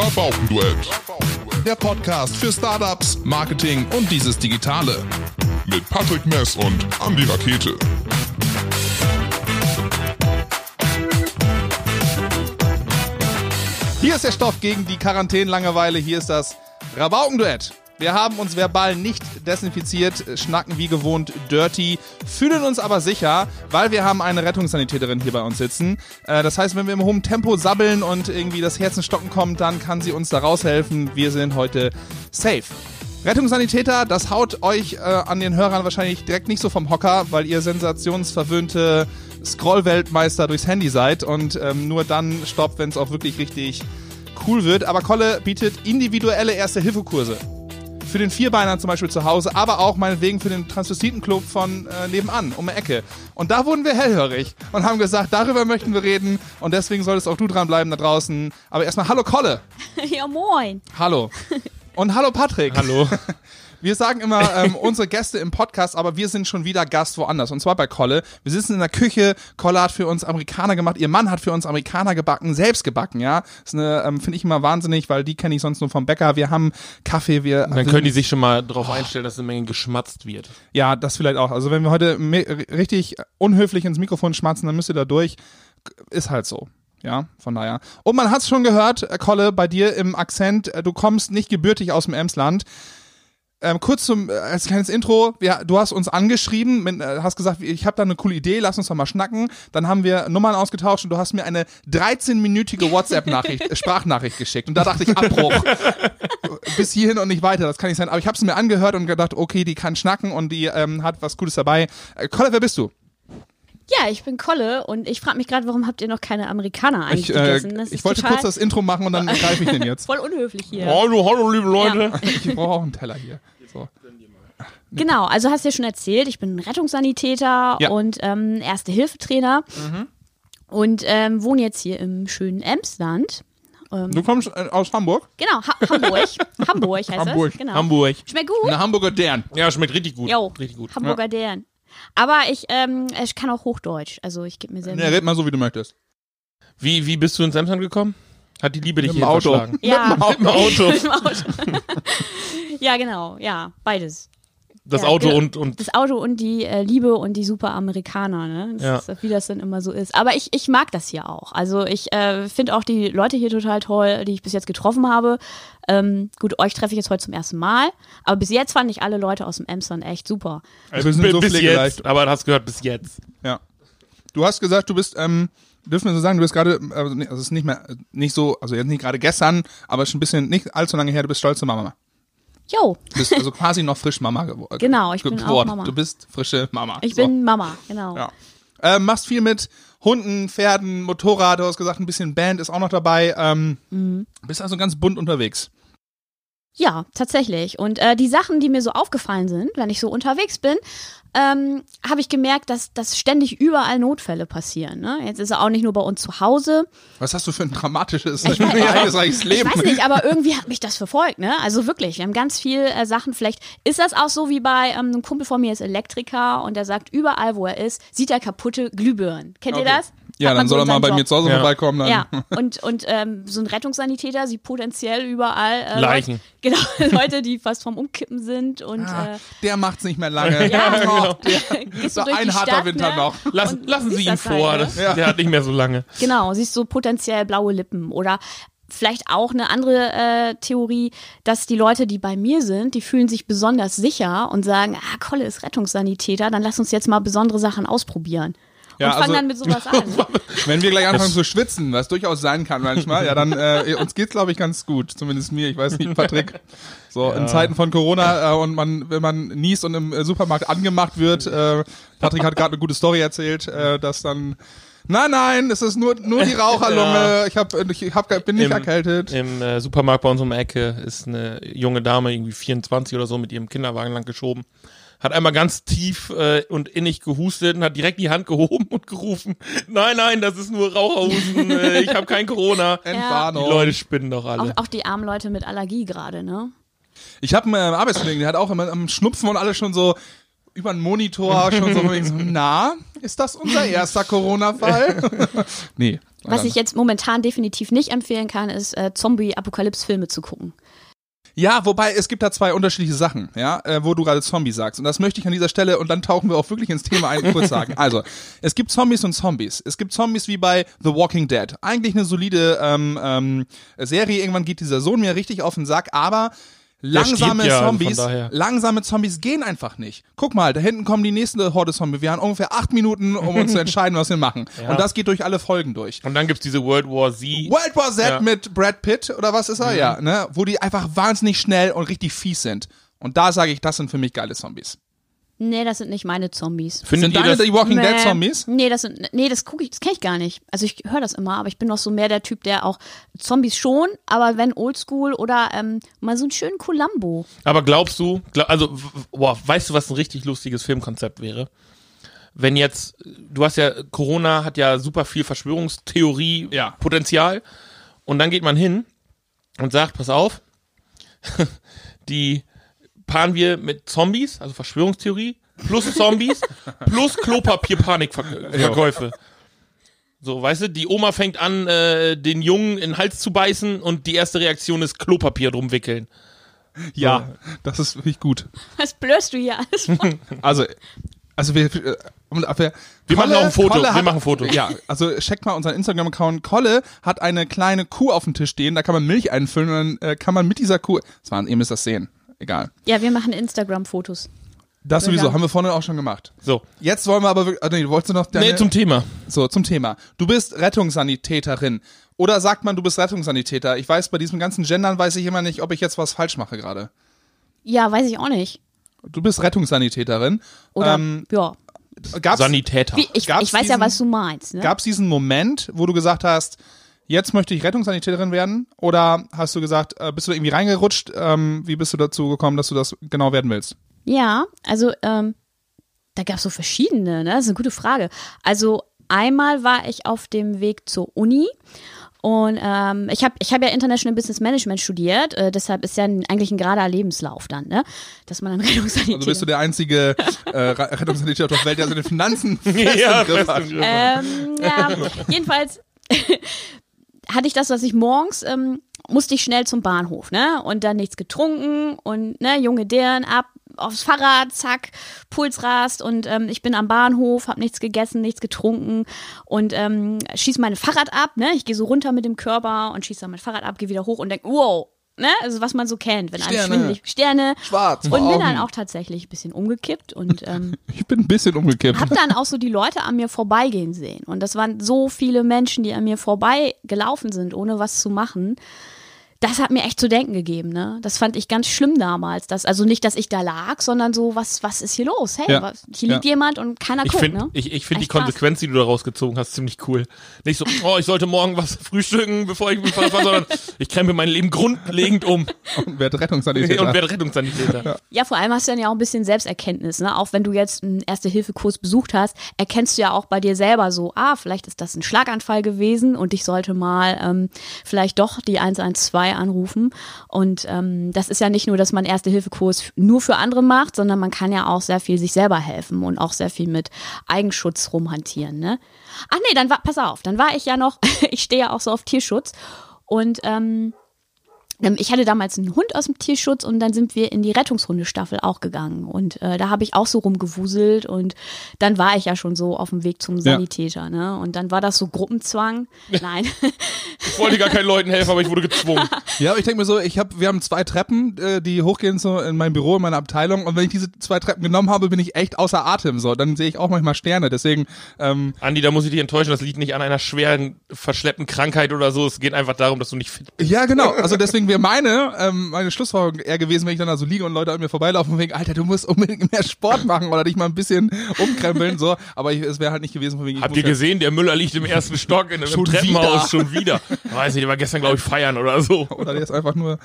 Rabaukenduett. Der Podcast für Startups, Marketing und dieses Digitale. Mit Patrick Mess und Andy Rakete. Hier ist der Stoff gegen die Quarantänlangeweile. Hier ist das Rabaukenduett. Wir haben uns verbal nicht desinfiziert, schnacken wie gewohnt dirty, fühlen uns aber sicher, weil wir haben eine Rettungssanitäterin hier bei uns sitzen. Äh, das heißt, wenn wir im hohen Tempo sabbeln und irgendwie das Herz ins Stocken kommt, dann kann sie uns da raushelfen. Wir sind heute safe. Rettungssanitäter, das haut euch äh, an den Hörern wahrscheinlich direkt nicht so vom Hocker, weil ihr sensationsverwöhnte Scroll-Weltmeister durchs Handy seid und ähm, nur dann stoppt, wenn es auch wirklich richtig cool wird. Aber Kolle bietet individuelle Erste-Hilfe-Kurse. Für den Vierbeiner zum Beispiel zu Hause, aber auch meinetwegen für den Transvestitenclub von äh, nebenan, um die Ecke. Und da wurden wir hellhörig und haben gesagt, darüber möchten wir reden und deswegen solltest auch du dranbleiben da draußen. Aber erstmal, hallo Kolle. Ja, moin. Hallo. Und hallo Patrick. Hallo. Wir sagen immer ähm, unsere Gäste im Podcast, aber wir sind schon wieder Gast woanders. Und zwar bei Kolle. Wir sitzen in der Küche. Kolle hat für uns Amerikaner gemacht. Ihr Mann hat für uns Amerikaner gebacken, selbst gebacken, ja. Das ähm, finde ich immer wahnsinnig, weil die kenne ich sonst nur vom Bäcker. Wir haben Kaffee, wir. Dann können die sich schon mal darauf einstellen, dass eine Menge geschmatzt wird. Ja, das vielleicht auch. Also wenn wir heute richtig unhöflich ins Mikrofon schmatzen, dann müsst ihr da durch. Ist halt so. Ja, von daher. Und man hat's schon gehört, äh, Kolle, bei dir im Akzent, äh, du kommst nicht gebürtig aus dem Emsland. Ähm, kurz zum äh, als kleines Intro, wir, du hast uns angeschrieben, mit, äh, hast gesagt, ich habe da eine coole Idee, lass uns doch mal schnacken. Dann haben wir Nummern ausgetauscht und du hast mir eine 13-minütige WhatsApp-Nachricht, äh, Sprachnachricht geschickt. Und da dachte ich, Abbruch. Bis hierhin und nicht weiter, das kann nicht sein. Aber ich habe es mir angehört und gedacht, okay, die kann schnacken und die ähm, hat was Cooles dabei. Äh, Kolle, wer bist du? Ja, ich bin Kolle und ich frage mich gerade, warum habt ihr noch keine Amerikaner eigentlich Ich, äh, gegessen? Das ich wollte kurz das Intro machen und dann greife ich den jetzt. voll unhöflich hier. Hallo, hallo, liebe Leute. Ich brauche auch einen Teller hier. So. Genau, also hast du ja schon erzählt, ich bin Rettungssanitäter Ja. und ähm, Erste-Hilfe-Trainer und ähm, wohne jetzt hier im schönen Emsland. Ähm, Du kommst äh, aus Hamburg? genau, ha Hamburg. Hamburg heißt Hamburg. das. Genau. Hamburg. Schmeckt gut? Eine Hamburger Dern. Ja, schmeckt richtig gut. Jo, Richtig gut. Hamburger Dären. Aber ich, ähm, ich kann auch Hochdeutsch, also ich gebe mir sehr Ja, red mal so, wie du möchtest. Wie, wie bist du ins Emsland gekommen? Hat die Liebe dich hier Auto. verschlagen? Ja, Mit dem Auto. Mit dem Auto. ja, genau, ja, beides. Das Ja, Auto ge- und, und Das Auto und die äh, Liebe und die super Amerikaner, ne? Das Ja. ist, wie das dann immer so ist. Aber ich, ich mag das hier auch. Also ich äh, finde auch die Leute hier total toll, die ich bis jetzt getroffen habe. Ähm, gut, euch treffe ich jetzt heute zum ersten Mal, aber bis jetzt fand ich alle Leute aus dem Emsland echt super. Wir sind bis so bis pflegeleicht. jetzt. Aber du hast gehört, bis jetzt. Ja. Du hast gesagt, du bist, ähm, dürfen wir so sagen, du bist gerade, also also es ist nicht mehr, nicht so, also jetzt nicht gerade gestern, aber schon ein bisschen, nicht allzu lange her, du bist stolze Mama. Jo, Du bist also quasi noch frisch Mama geworden. Genau, ich bin auch. Mama. Du bist frische Mama. ich so. bin Mama, genau. Ja. Ähm, machst viel mit Hunden, Pferden, Motorrad, du hast gesagt, ein bisschen Band ist auch noch dabei. Ähm, Mhm. Bist also ganz bunt unterwegs. Ja, tatsächlich. Und äh, die Sachen, die mir so aufgefallen sind, wenn ich so unterwegs bin, ähm, habe ich gemerkt, dass, dass ständig überall Notfälle passieren. Ne? Jetzt ist er auch nicht nur bei uns zu Hause. Was hast du für ein dramatisches, Ich weiß- ereignisreiches Leben? Ich weiß nicht, aber irgendwie hat mich das verfolgt, ne? Also wirklich, wir haben ganz viel äh, Sachen. Vielleicht ist das auch so wie bei ähm, einem Kumpel von mir ist Elektriker und der sagt, überall, wo er ist, sieht er kaputte Glühbirnen. Kennt ihr Okay. das? Ja, dann so soll er mal bei Job. mir zu Hause Ja. vorbeikommen. Dann. Ja, und, und ähm, so ein Rettungssanitäter sieht potenziell überall äh, Leichen. Leute, genau, Leute, die fast vom Umkippen sind und Ah, äh, der macht's nicht mehr lange. ja, Oh, gehst so du durch ein harter Stadt, Winter ne? noch. Lass, lassen Sie ihn das halt, vor. ne? das, Ja. Der hat nicht mehr so lange. Genau, siehst du potenziell blaue Lippen oder vielleicht auch eine andere äh, Theorie, dass die Leute, die bei mir sind, die fühlen sich besonders sicher und sagen, ah, Kolle ist Rettungssanitäter, dann lass uns jetzt mal besondere Sachen ausprobieren. Ja, und fangen also- dann mit sowas an. Wenn wir gleich anfangen zu schwitzen, was durchaus sein kann manchmal, ja, dann äh, uns geht's glaube ich ganz gut, zumindest mir. Ich weiß nicht, Patrick. So in Zeiten von Corona äh, und man, wenn man niest und im äh, Supermarkt angemacht wird, äh, Patrick hat gerade eine gute Story erzählt, äh, dass dann Nein, nein, es ist nur nur die Raucherlunge. Ich hab, ich hab, bin nicht Im- erkältet. Im äh, Supermarkt bei uns um die Ecke ist eine junge Dame, irgendwie 24 oder so, mit ihrem Kinderwagen lang geschoben. Hat einmal ganz tief äh, und innig gehustet und hat direkt die Hand gehoben und gerufen, nein, nein, das ist nur Raucherhusten, äh, ich habe kein Corona. Die Entwarnung. Leute spinnen doch alle. Auch, auch die armen Leute mit Allergie gerade, ne? Ich habe einen äh, Arbeitskollegen, der hat auch immer am Schnupfen und alles schon so über den Monitor schon so, so, na, ist das unser erster Corona-Fall? nee, Was ich jetzt momentan definitiv nicht empfehlen kann, ist äh, Zombie-Apokalypse-Filme zu gucken. Ja, wobei es gibt da zwei unterschiedliche Sachen, ja, äh, wo du gerade Zombie sagst. Und das möchte ich an dieser Stelle, und dann tauchen wir auch wirklich ins Thema ein, kurz sagen. Also, es gibt Zombies und Zombies. Es gibt Zombies wie bei The Walking Dead. Eigentlich eine solide ähm, ähm, Serie. Irgendwann geht dieser Sohn mir richtig auf den Sack, aber Langsame ja, Zombies, langsame Zombies gehen einfach nicht. Guck mal, da hinten kommen die nächste Horde Zombie. Wir haben ungefähr acht Minuten, um uns zu entscheiden, was wir machen. Ja. Und das geht durch alle Folgen durch. Und dann gibt's diese World War Z. World War Z Ja. mit Brad Pitt oder was ist er? Ja, ne? Wo die einfach wahnsinnig schnell und richtig fies sind. Und da sage ich, das sind für mich geile Zombies. Nee, das sind nicht meine Zombies. Findet sind ihr deine das? die Walking Dead. Zombies? Nee, das sind, nee, das gucke ich, das kenne ich gar nicht. Also ich höre das immer, aber ich bin noch so mehr der Typ, der auch Zombies schon, aber wenn Oldschool oder ähm, mal so einen schönen Columbo. Aber glaubst du, glaub, also, boah, weißt du, was ein richtig lustiges Filmkonzept wäre? Wenn jetzt, du hast ja, Corona hat ja super viel Verschwörungstheorie, Ja. Potenzial. Und dann geht man hin und sagt, pass auf, die paaren wir mit Zombies, also Verschwörungstheorie, plus Zombies, plus Klopapier-Panikverkäufe. So, weißt du, die Oma fängt an, äh, den Jungen in den Hals zu beißen und die erste Reaktion ist Klopapier drum wickeln. Ja, das ist wirklich gut. Was blößt du hier alles? Also, also wir, äh, wir, Wir machen auch ein Foto, wir hat, machen ein Foto. Ja, also checkt mal unseren Instagram-Account. Kolle hat eine kleine Kuh auf dem Tisch stehen, da kann man Milch einfüllen und dann äh, kann man mit dieser Kuh, das war, ihr müsst das sehen, egal. ja, wir machen Instagram-Fotos. Das sowieso, haben wir vorne auch schon gemacht. So, Jetzt wollen wir aber wirklich, ah, nee, du wolltest noch deine, nee, zum Thema. so, zum Thema. Du bist Rettungssanitäterin. Oder sagt man, du bist Rettungssanitäter? Ich weiß, bei diesem ganzen Gendern weiß ich immer nicht, ob ich jetzt was falsch mache gerade. Ja, weiß ich auch nicht. Du bist Rettungssanitäterin. Oder, ähm, ja. gab's, Sanitäter. Wie, ich, ich weiß ja, diesen- was du meinst. Ne? Gab es diesen Moment, wo du gesagt hast, jetzt möchte ich Rettungssanitäterin werden? Oder hast du gesagt, äh, bist du da irgendwie reingerutscht? Ähm, wie bist du dazu gekommen, dass du das genau werden willst? Ja, also ähm, da gab es so verschiedene, ne? Das ist eine gute Frage. Also einmal war ich auf dem Weg zur Uni und ähm, ich habe ich hab ja International Business Management studiert, äh, deshalb ist ja ein, eigentlich ein gerader Lebenslauf dann, ne? Dass man dann Rettungssanitäter... Also bist du der einzige äh, Rettungssanitäter auf der Welt, der seine Finanzen fest ja, im Griff hat. Ähm, ja, jedenfalls hatte ich das, dass ich morgens ähm, musste ich schnell zum Bahnhof, ne? Und dann nichts getrunken und ne, junge Dirn ab aufs Fahrrad, zack, Puls rast und ähm, ich bin am Bahnhof, hab nichts gegessen, nichts getrunken und ähm, schieß mein Fahrrad ab, ne? Ich gehe so runter mit dem Körper und schieß dann mein Fahrrad ab, gehe wieder hoch und denk, wow, ne? Also was man so kennt, wenn alles Sterne. schwindelig, Sterne Schwarz. und bin dann auch tatsächlich ein bisschen umgekippt und ähm, Ich bin ein bisschen umgekippt. hab dann auch so die Leute an mir vorbeigehen sehen. Und das waren so viele Menschen, die an mir vorbeigelaufen sind, ohne was zu machen. Das hat mir echt zu denken gegeben, ne? Das fand ich ganz schlimm damals. Das, also nicht, dass ich da lag, sondern so, was, was ist hier los? Hey, Ja. was, hier liegt jemand und keiner Ich guckt, finde ne? ich, ich find die Echt krass. Konsequenz, die du da rausgezogen hast, ziemlich cool. Nicht so, oh, ich sollte morgen was frühstücken, bevor ich mich fahre, sondern ich krempe mein Leben grundlegend um und werde Rettungssanitäter. und werde Rettungssanitäter. Ja, vor allem hast du dann ja auch ein bisschen Selbsterkenntnis, ne? Auch wenn du jetzt einen Erste-Hilfe-Kurs besucht hast, erkennst du ja auch bei dir selber so, ah, vielleicht ist das ein Schlaganfall gewesen und ich sollte mal ähm, vielleicht doch die 112 anrufen. Und ähm, das ist ja nicht nur, dass man Erste-Hilfe-Kurs nur für andere macht, sondern man kann ja auch sehr viel sich selber helfen und auch sehr viel mit Eigenschutz rumhantieren, ne? Ach nee, dann war, pass auf, dann war ich ja noch, ich stehe ja auch so auf Tierschutz und ähm, Ich hatte damals einen Hund aus dem Tierschutz und dann sind wir in die Rettungshundestaffel auch gegangen. Und äh, da habe ich auch so rumgewuselt und dann war ich ja schon so auf dem Weg zum Sanitäter. Ne? Und dann war das so Gruppenzwang. Nein. Ich wollte gar keinen Leuten helfen, aber ich wurde gezwungen. Ja, aber ich denke mir so, ich hab, wir haben zwei Treppen, äh, die hochgehen so in mein Büro, in meine Abteilung. Und wenn ich diese zwei Treppen genommen habe, bin ich echt außer Atem. So, dann sehe ich auch manchmal Sterne. Deswegen, ähm, Andi, da muss ich dich enttäuschen, das liegt nicht an einer schweren, verschleppten Krankheit oder so. Es geht einfach darum, dass du nicht fit bist. ja genau. Also deswegen wäre meine, ähm, meine Schlussfolgerung eher gewesen, wenn ich dann da so liege und Leute an mir vorbeilaufen und wegen, Alter, du musst unbedingt mehr Sport machen oder dich mal ein bisschen umkrempeln. So, aber ich, es wäre halt nicht gewesen, von wegen, ich Habt ihr gesehen, der Müller liegt im ersten Stock in einem Schon Treppenhaus wieder. schon wieder. Weiß nicht, der war gestern, glaube ich, feiern oder so. Oder der ist einfach nur.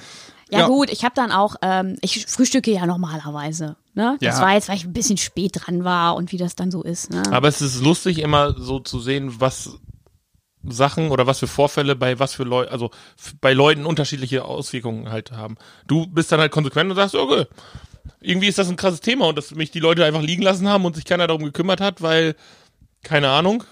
Ja, Ja. gut, ich habe dann auch, ähm, ich frühstücke ja normalerweise. Ne? Das Ja. war jetzt, weil ich ein bisschen spät dran war und wie das dann so ist. Ne? Aber es ist lustig, immer so zu sehen, was Sachen oder was für Vorfälle bei was für Leuten, also bei Leuten unterschiedliche Auswirkungen halt haben. Du bist dann halt konsequent und sagst, okay, irgendwie ist das ein krasses Thema und dass mich die Leute einfach liegen lassen haben und sich keiner darum gekümmert hat, weil, keine Ahnung,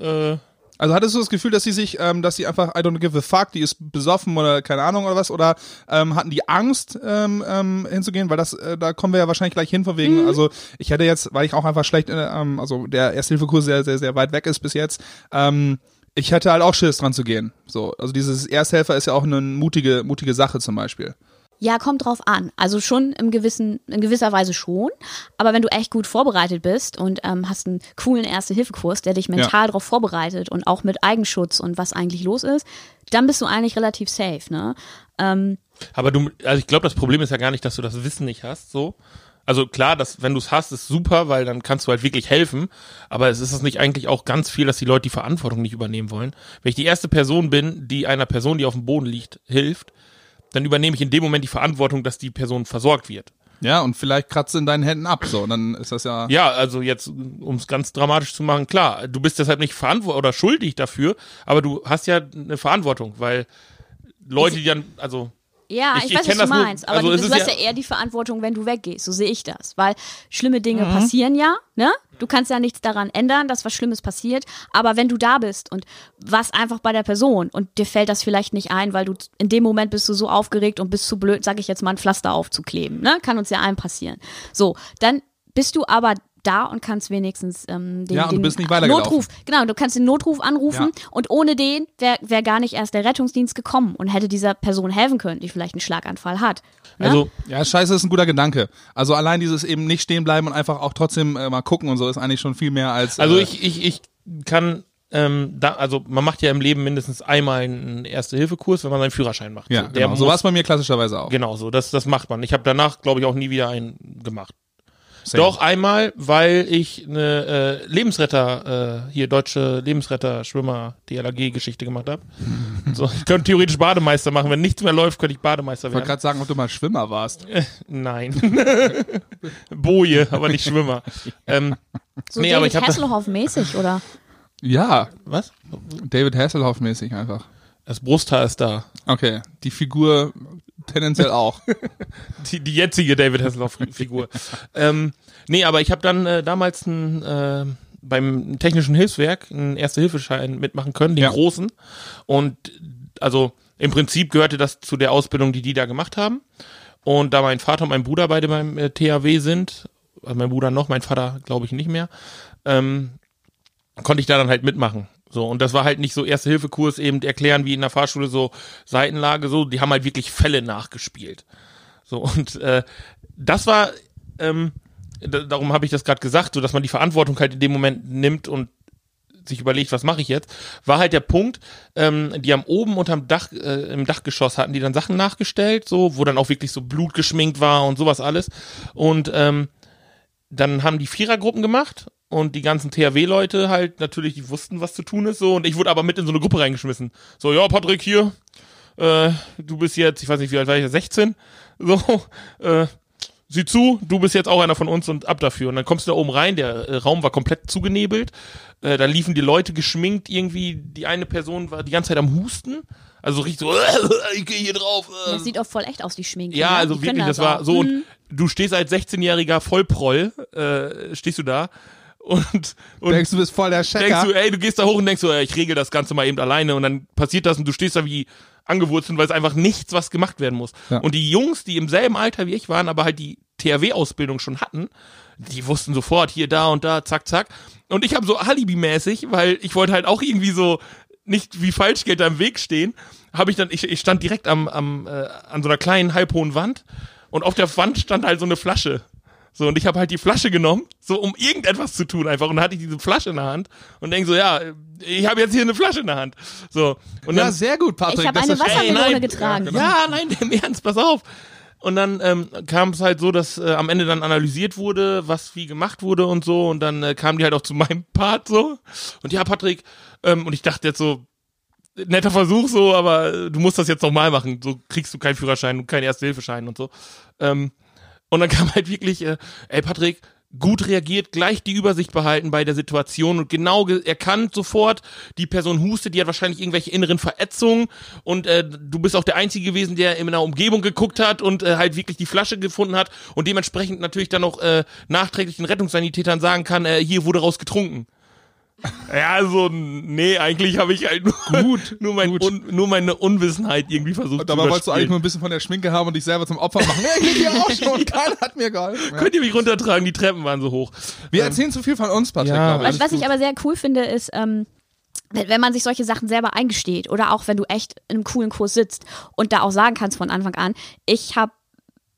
äh, Also hattest du das Gefühl, dass sie sich, ähm, dass sie einfach, I don't give a fuck, die ist besoffen oder keine Ahnung oder was, oder ähm, hatten die Angst ähm, ähm, hinzugehen? Weil das, äh, da kommen wir ja wahrscheinlich gleich hin, von wegen, also ich hätte jetzt, weil ich auch einfach schlecht, äh, ähm, also der Ersthilfekurs sehr, sehr, sehr weit weg ist bis jetzt, ähm, ich hätte halt auch Schiss dran zu gehen. So, also dieses Ersthelfer ist ja auch eine mutige, mutige Sache zum Beispiel. Ja, kommt drauf an. Also schon im gewissen, in gewisser Weise schon. Aber wenn du echt gut vorbereitet bist und ähm, hast einen coolen Erste-Hilfe-Kurs, der dich mental darauf vorbereitet und auch mit Eigenschutz und was eigentlich los ist, dann bist du eigentlich relativ safe, ne? Ähm, Aber du, also ich glaube, das Problem ist ja gar nicht, dass du das Wissen nicht hast, so. Also klar, dass wenn du es hast, ist super, weil dann kannst du halt wirklich helfen. Aber es ist es nicht eigentlich auch ganz viel, dass die Leute die Verantwortung nicht übernehmen wollen. Wenn ich die erste Person bin, die einer Person, die auf dem Boden liegt, hilft, dann übernehme ich in dem Moment die Verantwortung, dass die Person versorgt wird. Ja, und vielleicht kratzt in deinen Händen ab, so, und dann ist das ja. Ja, also jetzt, um es ganz dramatisch zu machen, klar, du bist deshalb nicht verantwortlich oder schuldig dafür, aber du hast ja eine Verantwortung, weil Leute, die dann, also Ja, Ich- ich, ich weiß, kenn was du das nur- meinst. Aber also du, du hast ja- ja eher die Verantwortung, wenn du weggehst. So sehe ich das. Weil schlimme Dinge Mhm. passieren ja, ne? Du kannst ja nichts daran ändern, dass was Schlimmes passiert. Aber wenn du da bist und was einfach bei der Person und dir fällt das vielleicht nicht ein, weil du in dem Moment bist du so aufgeregt und bist zu blöd, sag ich jetzt mal, ein Pflaster aufzukleben, ne? Kann uns ja allen passieren. So, dann bist du aber da und kannst wenigstens ähm, den, Ja, und du den bist nicht weitergelaufen. Notruf, genau, du kannst den Notruf anrufen Ja. und ohne den wäre wär gar nicht erst der Rettungsdienst gekommen und hätte dieser Person helfen können, die vielleicht einen Schlaganfall hat. Ne? also Ja, scheiße ist ein guter Gedanke. Also allein dieses eben nicht stehen bleiben und einfach auch trotzdem äh, mal gucken und so ist eigentlich schon viel mehr als. Also äh, ich, ich, ich kann, ähm, da, also man macht ja im Leben mindestens einmal einen Erste-Hilfe-Kurs, wenn man seinen Führerschein macht. Ja, So, genau. So war es bei mir klassischerweise auch. Genau so, das, das macht man. Ich habe danach, glaube ich, auch nie wieder einen gemacht. Same. Doch einmal, weil ich eine äh, Lebensretter, äh, hier deutsche Lebensretter-Schwimmer, DLAG-Geschichte gemacht habe. so, ich könnte theoretisch Bademeister machen. Wenn nichts mehr läuft, könnte ich Bademeister Ich wollte werden. gerade sagen, ob du mal Schwimmer warst. Nein. Boje, aber nicht Schwimmer. ähm, So nee, aber David ich hab das- Hasselhoff-mäßig, oder? Ja, was? David Hasselhoff mäßig einfach. Das Brusthaar ist da. Okay, die Figur tendenziell auch. Die, die jetzige David Hasselhoff-Figur. ähm, nee, aber ich habe dann äh, damals ein, äh, beim Technischen Hilfswerk einen Erste-Hilfeschein mitmachen können, den Ja. großen. Und also im Prinzip gehörte das zu der Ausbildung, die die da gemacht haben. Und da mein Vater und mein Bruder beide beim äh, THW sind, also mein Bruder noch, mein Vater glaube ich nicht mehr, ähm, konnte ich da dann halt mitmachen. So, und das war halt nicht so Erste-Hilfe-Kurs eben erklären wie in der Fahrschule so Seitenlage, so, die haben halt wirklich Fälle nachgespielt. So, und äh, das war, ähm, da, darum habe ich das gerade gesagt, so dass man die Verantwortung halt in dem Moment nimmt und sich überlegt, was mache ich jetzt, war halt der Punkt, ähm, die haben oben unterm Dach, äh, im Dachgeschoss hatten die dann Sachen nachgestellt, so, wo dann auch wirklich so Blut geschminkt war und sowas alles. Und ähm, dann haben die Vierergruppen gemacht und die ganzen THW-Leute halt natürlich, die wussten, was zu tun ist, so, und ich wurde aber mit in so eine Gruppe reingeschmissen. So, ja, Patrick, hier, äh, du bist jetzt, ich weiß nicht, wie alt war ich, 16, so, äh, sieh zu, du bist jetzt auch einer von uns und ab dafür. Und dann kommst du da oben rein, der äh, Raum war komplett zugenebelt, äh, da liefen die Leute geschminkt, irgendwie, die eine Person war die ganze Zeit am Husten, also richtig so, ich gehe hier drauf. Äh, Das sieht auch voll echt aus, die Schminke. ja, ne? also Die wirklich, das war auch. so. Und Mhm. du stehst als 16-jähriger Vollproll, äh, stehst du da und, und Denkst du, bist voll der denkst Checker? du, ey, du gehst da hoch und denkst so, ey, ich regel das Ganze mal eben alleine und dann passiert das und du stehst da wie angewurzelt, weil es einfach nichts, was gemacht werden muss. Ja. Und die Jungs, die im selben Alter wie ich waren, aber halt die THW-Ausbildung schon hatten, die wussten sofort hier, da und da, zack, zack. Und ich habe so Alibi-mäßig, weil ich wollte halt auch irgendwie so nicht wie Falschgeld da im Weg stehen, habe ich dann, ich, ich stand direkt am, am äh, an so einer kleinen halbhohen Wand und auf der Wand stand halt so eine Flasche. So, und ich habe halt die Flasche genommen, so um irgendetwas zu tun einfach. Und dann hatte ich diese Flasche in der Hand und denk so, ja, ich habe jetzt hier eine Flasche in der Hand. So. Und Ja, dann, sehr gut, Patrick. Ich habe eine Wassermelone Ey, nein. getragen. ja, nein, im Ernst, pass auf. Und dann ähm, kam es halt so, dass äh, am Ende dann analysiert wurde, was wie gemacht wurde und so. Und dann äh, kamen die halt auch zu meinem Part so. Und ja, Patrick, ähm, und ich dachte jetzt so, netter Versuch so, aber äh, du musst das jetzt nochmal machen. So kriegst du keinen Führerschein und keinen Erste-Hilfeschein und so. Ähm, und dann kam halt wirklich, äh, ey Patrick, gut reagiert, gleich die Übersicht behalten bei der Situation und genau ge- erkannt sofort, die Person hustet, die hat wahrscheinlich irgendwelche inneren Verätzungen und äh, du bist auch der Einzige gewesen, der in einer Umgebung geguckt hat und äh, halt wirklich die Flasche gefunden hat und dementsprechend natürlich dann auch äh, nachträglich den Rettungssanitätern sagen kann, äh, hier wurde raus getrunken. Ja, also, nee, eigentlich habe ich halt nur, Gut, nur, mein gut. Un, nur meine Unwissenheit irgendwie versucht Und zu dabei wolltest du eigentlich nur ein bisschen von der Schminke haben und dich selber zum Opfer machen. Ja, ich lieg hier auch schon, keiner hat mir geholfen. Ja. Könnt ihr mich runtertragen? Die Treppen waren so hoch. Wir erzählen zu viel von uns, Patrick, Ja, ich. Was, was ich aber sehr cool finde, ist, ähm, wenn wenn man sich solche Sachen selber eingesteht oder auch wenn du echt in einem coolen Kurs sitzt und da auch sagen kannst von Anfang an, ich habe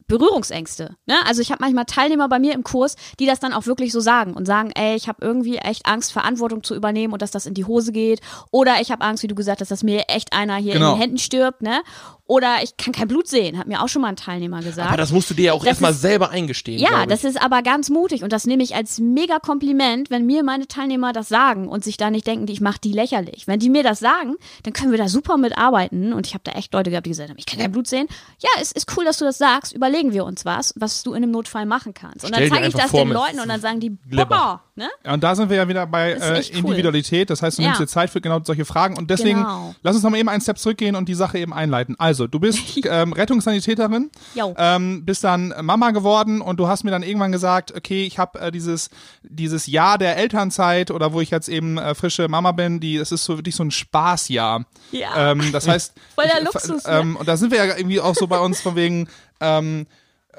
Berührungsängste. Ne? Also ich habe manchmal Teilnehmer bei mir im Kurs, die das dann auch wirklich so sagen und sagen, ey, ich habe irgendwie echt Angst, Verantwortung zu übernehmen und dass das in die Hose geht. Oder ich habe Angst, wie du gesagt hast, dass mir echt einer hier Genau. in den Händen stirbt. Ne? Oder ich kann kein Blut sehen, hat mir auch schon mal ein Teilnehmer gesagt. Aber das musst du dir ja auch erstmal selber eingestehen. Ja, das ist aber ganz mutig und das nehme ich als mega Kompliment, wenn mir meine Teilnehmer das sagen und sich da nicht denken, ich mache die lächerlich. Wenn die mir das sagen, dann können wir da super mitarbeiten und ich habe da echt Leute gehabt, die gesagt haben, ich kann kein Blut sehen. Ja, es ist cool, dass du das sagst. Überlegen wir uns was, was du in einem Notfall machen kannst. Und Stell dann zeige ich das vor den Leuten und dann sagen die, boah, ne? Und da sind wir ja wieder bei äh, echt cool. Individualität. Das heißt, du nimmst Ja. dir Zeit für genau solche Fragen. Und deswegen, Genau. lass uns noch mal eben einen Step zurückgehen und die Sache eben einleiten. Also, du bist ähm, Rettungssanitäterin, ähm, bist dann Mama geworden und du hast mir dann irgendwann gesagt, okay, ich habe äh, dieses, dieses Jahr der Elternzeit oder wo ich jetzt eben äh, frische Mama bin, die, das ist so wirklich so ein Spaßjahr. Ja. Ähm, das heißt, Voll der ich, Luxus, ne? ähm, und da sind wir ja irgendwie auch so bei uns von wegen, ähm,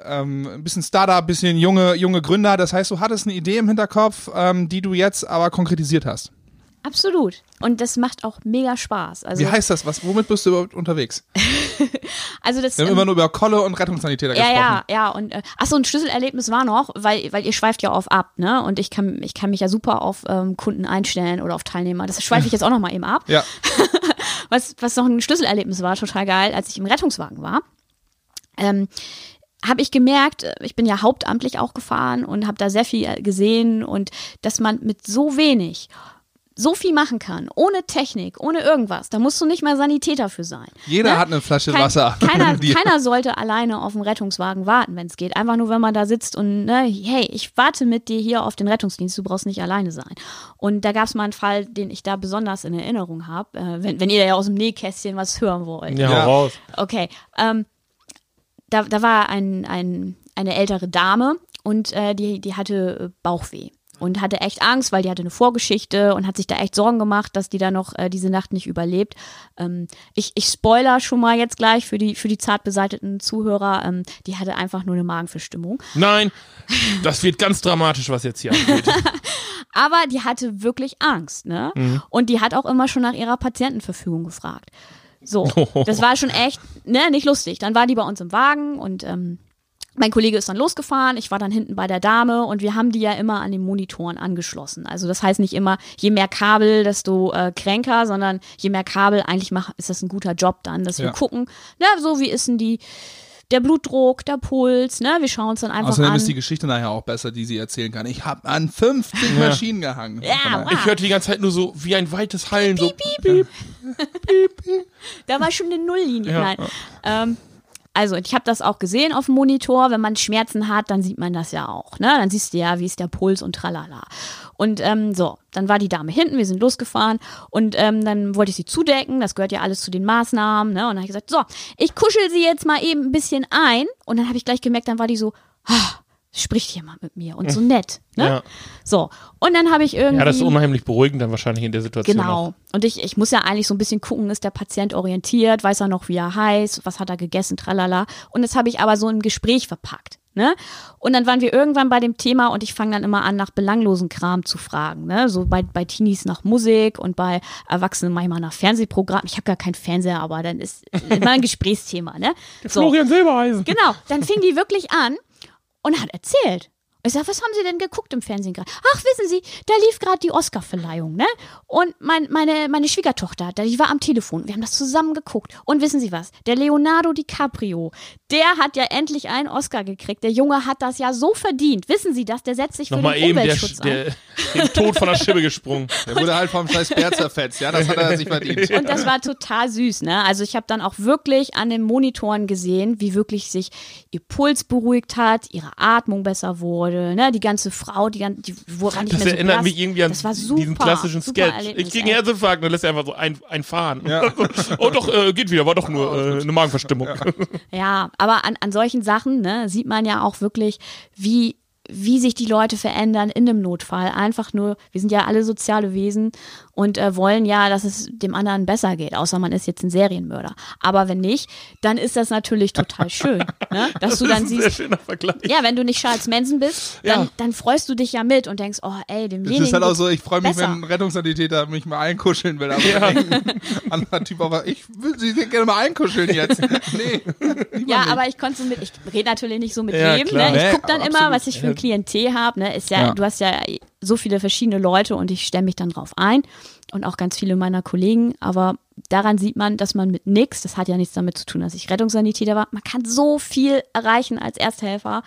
ähm, ein bisschen Startup, ein bisschen junge, junge Gründer. Das heißt, du hattest eine Idee im Hinterkopf, ähm, die du jetzt aber konkretisiert hast. Absolut. Und das macht auch mega Spaß. Also, Wie heißt das? Was, womit bist du überhaupt unterwegs? also das, Wir haben ähm, immer nur über Kolle und Rettungssanitäter Ja, gesprochen. ja, ja. Und äh, ach so, ein Schlüsselerlebnis war noch, weil, weil ihr schweift ja auf ab, ne? Und ich kann, ich kann mich ja super auf ähm, Kunden einstellen oder auf Teilnehmer. Das schweife ich jetzt auch noch mal eben ab. Ja. Was, was noch ein Schlüsselerlebnis war, total geil, als ich im Rettungswagen war. Ähm, habe ich gemerkt, äh, ich bin ja hauptamtlich auch gefahren und habe da sehr viel äh, gesehen und dass man mit so wenig so viel machen kann, ohne Technik, ohne irgendwas. Da musst du nicht mal Sanitäter für sein. Jeder Ne? hat eine Flasche Kein- Wasser. Keiner, keiner sollte alleine auf dem Rettungswagen warten, wenn es geht. Einfach nur, wenn man da sitzt und, ne, hey, ich warte mit dir hier auf den Rettungsdienst, du brauchst nicht alleine sein. Und da gab es mal einen Fall, den ich da besonders in Erinnerung habe, äh, wenn, wenn ihr ja aus dem Nähkästchen was hören wollt. Ja, raus. Okay, ähm, da, da war ein, ein, eine ältere Dame und äh, die, die hatte äh, Bauchweh und hatte echt Angst, weil die hatte eine Vorgeschichte und hat sich da echt Sorgen gemacht, dass die da noch äh, diese Nacht nicht überlebt. Ähm, ich, ich spoiler schon mal jetzt gleich für die, für die zart beseiteten Zuhörer, ähm, die hatte einfach nur eine Magenverstimmung. Nein, das wird ganz dramatisch, was jetzt hier abgeht. Aber die hatte wirklich Angst, ne? Und die hat auch immer schon nach ihrer Patientenverfügung gefragt. So, das war schon echt, ne, nicht lustig. Dann war die bei uns im Wagen und ähm, mein Kollege ist dann losgefahren, ich war dann hinten bei der Dame und wir haben die ja immer an den Monitoren angeschlossen. Also das heißt nicht immer, je mehr Kabel, desto äh, kränker, sondern je mehr Kabel, eigentlich mach, ist das ein guter Job dann, dass wir Ja. gucken, na, so wie ist denn die, der Blutdruck, der Puls, ne, wir schauen uns dann einfach Außerdem an. ist die Geschichte nachher auch besser, die sie erzählen kann. Ich habe an 50 Maschinen gehangen. Ja, wow. Ich hörte die ganze Zeit nur so wie ein weites Hallen, so. Da war schon eine Nulllinie. Ja. Nein. Ähm, also ich habe das auch gesehen auf dem Monitor. Wenn man Schmerzen hat, dann sieht man das ja auch. Ne? Dann siehst du ja, wie ist der Puls und tralala. Und ähm, so, dann war die Dame hinten, wir sind losgefahren und ähm, dann wollte ich sie zudecken. Das gehört ja alles zu den Maßnahmen. Ne? Und dann habe ich gesagt, so, ich kuschel sie jetzt mal eben ein bisschen ein. Und dann habe ich gleich gemerkt, dann war die so, ah, spricht hier mal mit mir und so nett. Ne? Ja. So, und dann habe ich irgendwie... Ja, das ist unheimlich beruhigend dann wahrscheinlich in der Situation. Genau. Auch. Und ich, ich muss ja eigentlich so ein bisschen gucken, ist der Patient orientiert, weiß er noch, wie er heißt, was hat er gegessen, tralala. Und das habe ich aber so im Gespräch verpackt. Ne? Und dann waren wir irgendwann bei dem Thema und ich fange dann immer an, nach belanglosen Kram zu fragen. Ne? So bei, bei Teenies nach Musik und bei Erwachsenen manchmal nach Fernsehprogrammen. Ich habe gar keinen Fernseher, aber dann ist immer ein Gesprächsthema. Ne? So. Florian Silbereisen. Genau, dann fing die wirklich an und hat erzählt. Ich sag, was haben Sie denn geguckt im Fernsehen gerade? Ach, wissen Sie, da lief gerade die Oscar-Verleihung, ne? Und mein, meine, meine Schwiegertochter, die war am Telefon. Wir haben das zusammen geguckt. Und wissen Sie was? Der Leonardo DiCaprio, der hat ja endlich einen Oscar gekriegt. Der Junge hat das ja so verdient. Wissen Sie das? Der setzt sich für Nochmal den eben der, Umweltschutz ein. der, den Tod von der Schippe gesprungen. Der wurde halt vom scheiß Bär zerfetzt. Ja, das hat er sich verdient. Und das war total süß, ne? Also ich habe dann auch wirklich an den Monitoren gesehen, wie wirklich sich ihr Puls beruhigt hat, ihre Atmung besser wurde, ne? Die ganze Frau, die, gan- die wurde nicht Das mehr so erinnert blass. mich irgendwie an das war super, diesen klassischen super Sketch. Erlebnis, Ich kriege einen Herzinfarkt und dann lässt er einfach so ein, ein fahren. oh doch, äh, geht wieder, war doch nur äh, eine Magenverstimmung. Ja, aber an, an solchen Sachen ne, sieht man ja auch wirklich, wie wie sich die Leute verändern in einem Notfall. Einfach nur, wir sind ja alle soziale Wesen und äh, wollen ja, dass es dem anderen besser geht, außer man ist jetzt ein Serienmörder. Aber wenn nicht, dann ist das natürlich total schön, ne? dass Das du ist dann ein sehr siehst, schöner Vergleich. ja, wenn du nicht Charles Manson bist, dann, Ja. dann freust du dich ja mit und denkst, oh ey, Das demjenigen ist halt auch so, ich freue mich, besser. wenn ein Rettungssanitäter mich mal einkuscheln will. Aber ein anderer Typ, aber ich will sie gerne mal einkuscheln jetzt. Nee. Ja, nicht. aber ich konnte so mit, ich rede natürlich nicht so mit Ja, jedem. Ne? Ich gucke dann absolut. immer, was ich für ein Klientel habe. Ne? Ist ja, Ja. du hast ja so viele verschiedene Leute und ich stelle mich dann drauf ein und auch ganz viele meiner Kollegen. Aber daran sieht man, dass man mit nix, das hat ja nichts damit zu tun, dass ich Rettungssanitäter war, man kann so viel erreichen als Ersthelfer.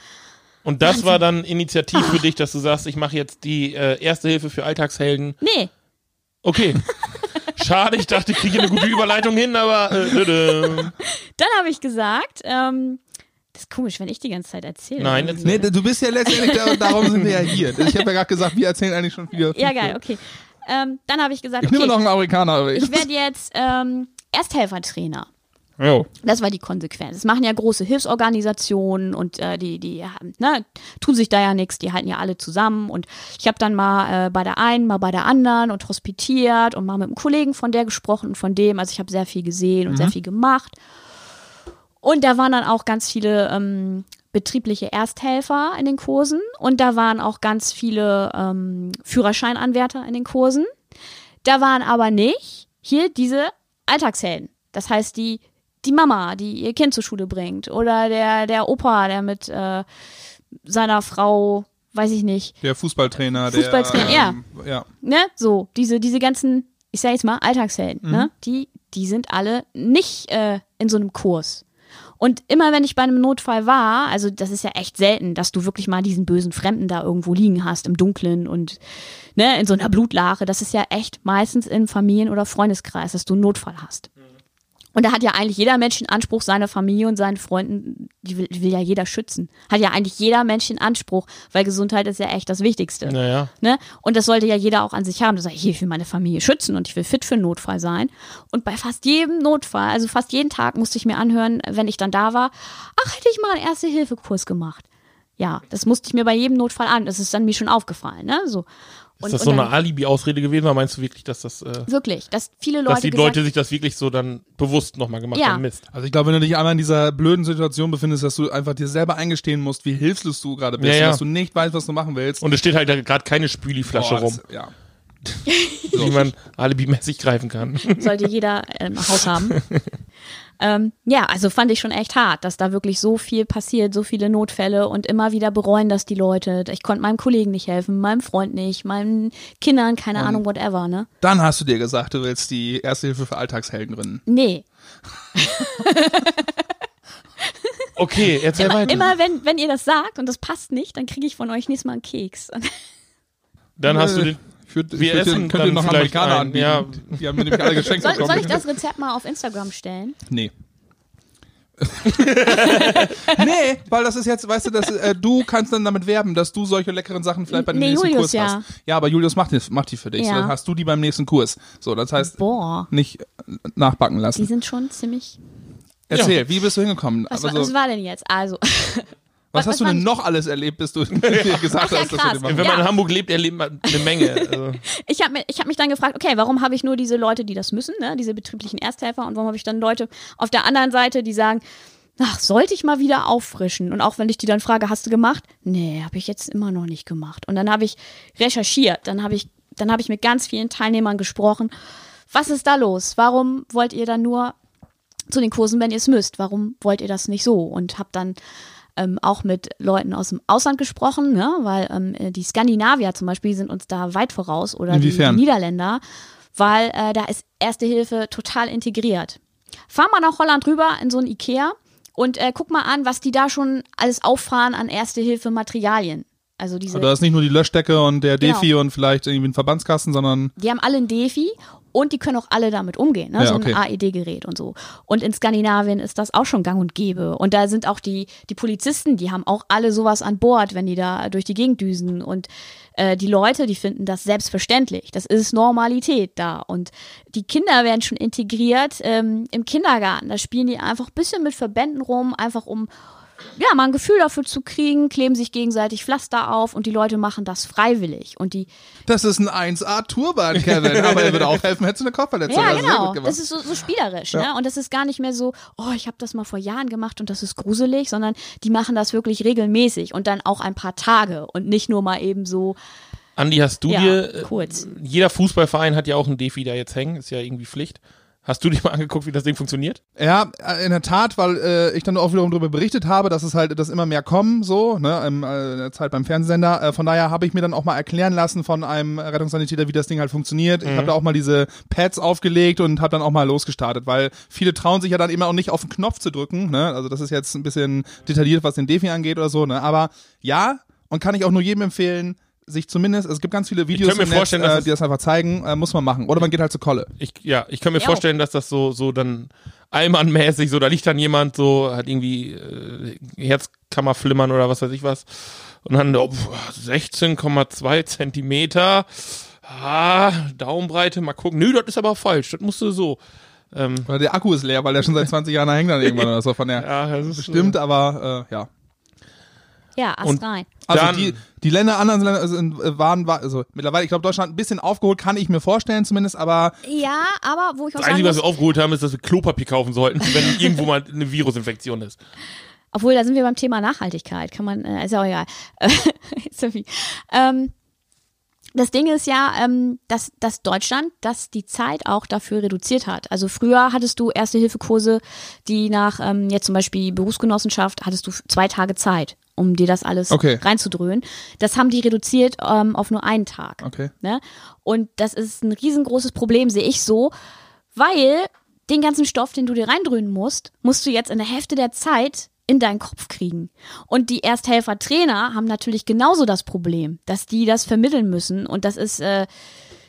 Und das war dann Initiativ für dich, dass du sagst, ich mache jetzt die äh, Erste Hilfe für Alltagshelden. Nee, Okay. Schade, ich dachte, ich kriege eine gute Überleitung hin, aber äh, dann habe ich gesagt, ähm, das ist komisch, wenn ich die ganze Zeit erzähle. Nein. Nee, du bist ja letztendlich, da, darum sind wir ja hier. Ich habe ja gerade gesagt, wir erzählen eigentlich schon wieder. Ja, geil, okay. Ähm, dann habe ich gesagt, Ich nehme noch okay, einen Amerikaner. Aber ich werde jetzt ähm, Ersthelfertrainer. Jo. Das war die Konsequenz. Das machen ja große Hilfsorganisationen und äh, die, die ne, tun sich da ja nichts, die halten ja alle zusammen. Und ich habe dann mal äh, bei der einen, mal bei der anderen und hospitiert und mal mit einem Kollegen von der gesprochen und von dem. Also ich habe sehr viel gesehen und sehr viel gemacht. Und da waren dann auch ganz viele ähm, betriebliche Ersthelfer in den Kursen und da waren auch ganz viele ähm, Führerscheinanwärter in den Kursen. Da waren aber nicht hier diese Alltagshelden. Das heißt, die, die Mama, die ihr Kind zur Schule bringt oder der, der Opa, der mit äh, seiner Frau, weiß ich nicht, Der Fußballtrainer. Fußballtrainer, der, ja. ähm, ja. ne, so, diese, diese ganzen, ich sag jetzt mal, Alltagshelden, Mhm. ne, die, die sind alle nicht äh, in so einem Kurs. Und immer wenn ich bei einem Notfall war, also das ist ja echt selten, dass du wirklich mal diesen bösen Fremden da irgendwo liegen hast im Dunkeln und ne, in so einer Blutlache. Das ist ja echt meistens im Familien- oder Freundeskreis, dass du einen Notfall hast. Und da hat ja eigentlich jeder Mensch den Anspruch, seine Familie und seinen Freunden, die will, die will ja jeder schützen. Hat ja eigentlich jeder Mensch den Anspruch, weil Gesundheit ist ja echt das Wichtigste. Naja. Ne? Und das sollte ja jeder auch an sich haben. Du sagst, ich will meine Familie schützen und ich will fit für einen Notfall sein. Und bei fast jedem Notfall, also fast jeden Tag musste ich mir anhören, wenn ich dann da war, ach, hätte ich mal einen Erste-Hilfe-Kurs gemacht. Ja, das musste ich mir bei jedem Notfall an. Das ist dann mir schon aufgefallen. Ne? So. Ist das so eine Alibi-Ausrede gewesen oder meinst du wirklich, dass das, äh, Wirklich, dass viele Leute dass die gesagt Leute sich das wirklich so dann bewusst nochmal gemacht Ja. haben? Mist. Also ich glaube, wenn du dich einmal in dieser blöden Situation befindest, dass du einfach dir selber eingestehen musst, wie hilflos du gerade bist, Ja, ja. und dass du nicht weißt, was du machen willst. Und es steht halt da gerade keine Spüliflasche Boah, rum, das- Ja. die man alibimäßig greifen kann. sollte jeder im Haus haben. ähm, ja, also fand ich schon echt hart, dass da wirklich so viel passiert, so viele Notfälle und immer wieder bereuen das die Leute. Ich konnte meinem Kollegen nicht helfen, meinem Freund nicht, meinen Kindern, keine Ahnung, whatever, ne? Dann hast du dir gesagt, du willst die Erste Hilfe für Alltagshelden gründen. Nee. Okay, erzähl Immer, weiter. immer wenn, wenn ihr das sagt und das passt nicht, dann kriege ich von euch nächstes Mal einen Keks. Dann hast du den, Ich würd, ich Wir würd essen könnt ihr noch Amerikaner einen, anbieten. ja. Die haben mir nämlich alle geschenkt Soll, bekommen. soll ich das Rezept mal auf Instagram stellen? Nee. nee, weil das ist jetzt, weißt du, dass, äh, du kannst dann damit werben, dass du solche leckeren Sachen vielleicht bei dem Nee, nächsten Julius, Kurs ja. hast. Ja, aber Julius macht die, macht die für dich. Ja. So, dann hast du die beim nächsten Kurs. So, das heißt, Boah, nicht äh, nachbacken die lassen. sind schon ziemlich. Erzähl, wie bist du hingekommen? Was, Also, was war denn jetzt? Also, was hast was du war- denn noch alles erlebt, bis du gesagt Ach ja, hast, dass du wenn man Ja. in Hamburg lebt, erlebt man eine Menge. Also, ich habe ich hab mich dann gefragt, okay, warum habe ich nur diese Leute, die das müssen, ne, diese betrieblichen Ersthelfer, und warum habe ich dann Leute auf der anderen Seite, die sagen, ach, sollte ich mal wieder auffrischen? Und auch wenn ich die dann frage, hast du gemacht? Nee, habe ich jetzt immer noch nicht gemacht. Und dann habe ich recherchiert, dann habe ich, dann habe ich mit ganz vielen Teilnehmern gesprochen. Was ist da los? Warum wollt ihr dann nur zu den Kursen, wenn ihr es müsst? Warum wollt ihr das nicht so? Und habe dann ähm, auch mit Leuten aus dem Ausland gesprochen, ne? weil ähm, äh, die Skandinavier zum Beispiel sind uns da weit voraus oder die, die Inwiefern? Niederländer, weil äh, da ist Erste Hilfe total integriert. Fahr mal nach Holland rüber in so ein Ikea und äh, guck mal an, was die da schon alles auffahren an Erste Hilfe Materialien. Also diese Aber da ist nicht nur die Löschdecke und der Genau. Defi und vielleicht irgendwie ein Verbandskasten, sondern die haben alle ein Defi und die können auch alle damit umgehen, ne? Ja, so okay. ein AED-Gerät und so. Und in Skandinavien ist das auch schon gang und gäbe. Und da sind auch die, die Polizisten, die haben auch alle sowas an Bord, wenn die da durch die Gegend düsen. Und äh, die Leute, die finden das selbstverständlich. Das ist Normalität da. Und die Kinder werden schon integriert ähm, im Kindergarten. Da spielen die einfach ein bisschen mit Verbänden rum, einfach um ja, mal ein Gefühl dafür zu kriegen, kleben sich gegenseitig Pflaster auf und die Leute machen das freiwillig. Und die, Das ist ein 1A-Turban, Kevin. Aber er würde auch helfen, hättest du eine Kopfverletzung. ja, genau, das ist so, so spielerisch, ne? Und das ist gar nicht mehr so, oh, ich habe das mal vor Jahren gemacht und das ist gruselig, sondern die machen das wirklich regelmäßig und dann auch ein paar Tage und nicht nur mal eben so, Andi, hast du Ja, dir, kurz. jeder Fußballverein hat ja auch einen Defi da jetzt hängen, ist ja irgendwie Pflicht. Hast du dir mal angeguckt, wie das Ding funktioniert? Ja, äh, in der Tat, weil äh, ich dann auch wiederum darüber berichtet habe, dass es halt, dass immer mehr kommen, so, ne, äh, in der Zeit beim Fernsehsender. Äh, von daher habe ich mir dann auch mal erklären lassen von einem Rettungssanitäter, wie das Ding halt funktioniert. Ich habe da auch mal diese Pads aufgelegt und habe dann auch mal losgestartet, weil viele trauen sich ja dann immer auch nicht auf den Knopf zu drücken, ne? Also das ist jetzt ein bisschen detailliert, was den Defi angeht oder so, ne? Aber ja, und kann ich auch nur jedem empfehlen, sich zumindest, also es gibt ganz viele Videos mir im Netz, vorstellen, dass äh, es- die das einfach zeigen, äh, muss man machen. Oder man geht halt zu Kolle. Ich, ja, ich kann mir Ja. vorstellen, dass das so, so dann allmannmäßig, so da liegt dann jemand, so hat irgendwie äh, Herzkammerflimmern oder was weiß ich was. Und dann oh, pf, 16,2 Zentimeter. Ah, Daumenbreite, mal gucken. Nö, das ist aber falsch. Das musst du so. Ähm, Oder der Akku ist leer, weil der schon seit 20 Jahren da hängt dann irgendwann oder so von der. ja, das ist Bestimmt, aber äh, ja. Ja, Ast rein. Also Dann- die, die Länder, anderen Länder sind, äh, waren, war, also mittlerweile, ich glaube, Deutschland ein bisschen aufgeholt, kann ich mir vorstellen zumindest, aber Ja, aber wo ich auch Das Einzige, was wir aufgeholt haben, ist, dass wir Klopapier kaufen sollten, wenn irgendwo mal eine Virusinfektion ist. Obwohl, da sind wir beim Thema Nachhaltigkeit. Kann man, äh, ist ja auch egal. Sophie. Ähm, das Ding ist ja, ähm, dass, dass Deutschland, dass die Zeit auch dafür reduziert hat. Also früher hattest du Erste-Hilfe-Kurse, die nach ähm, jetzt zum Beispiel Berufsgenossenschaft hattest du zwei Tage Zeit, um dir das alles Okay. reinzudröhnen. Das haben die reduziert ähm, auf nur einen Tag. okay. Ne? Und das ist ein riesengroßes Problem, sehe ich so, weil den ganzen Stoff, den du dir reindröhnen musst, musst du jetzt in der Hälfte der Zeit in deinen Kopf kriegen. Und die Ersthelfer-Trainer haben natürlich genauso das Problem, dass die das vermitteln müssen. Und das ist, äh,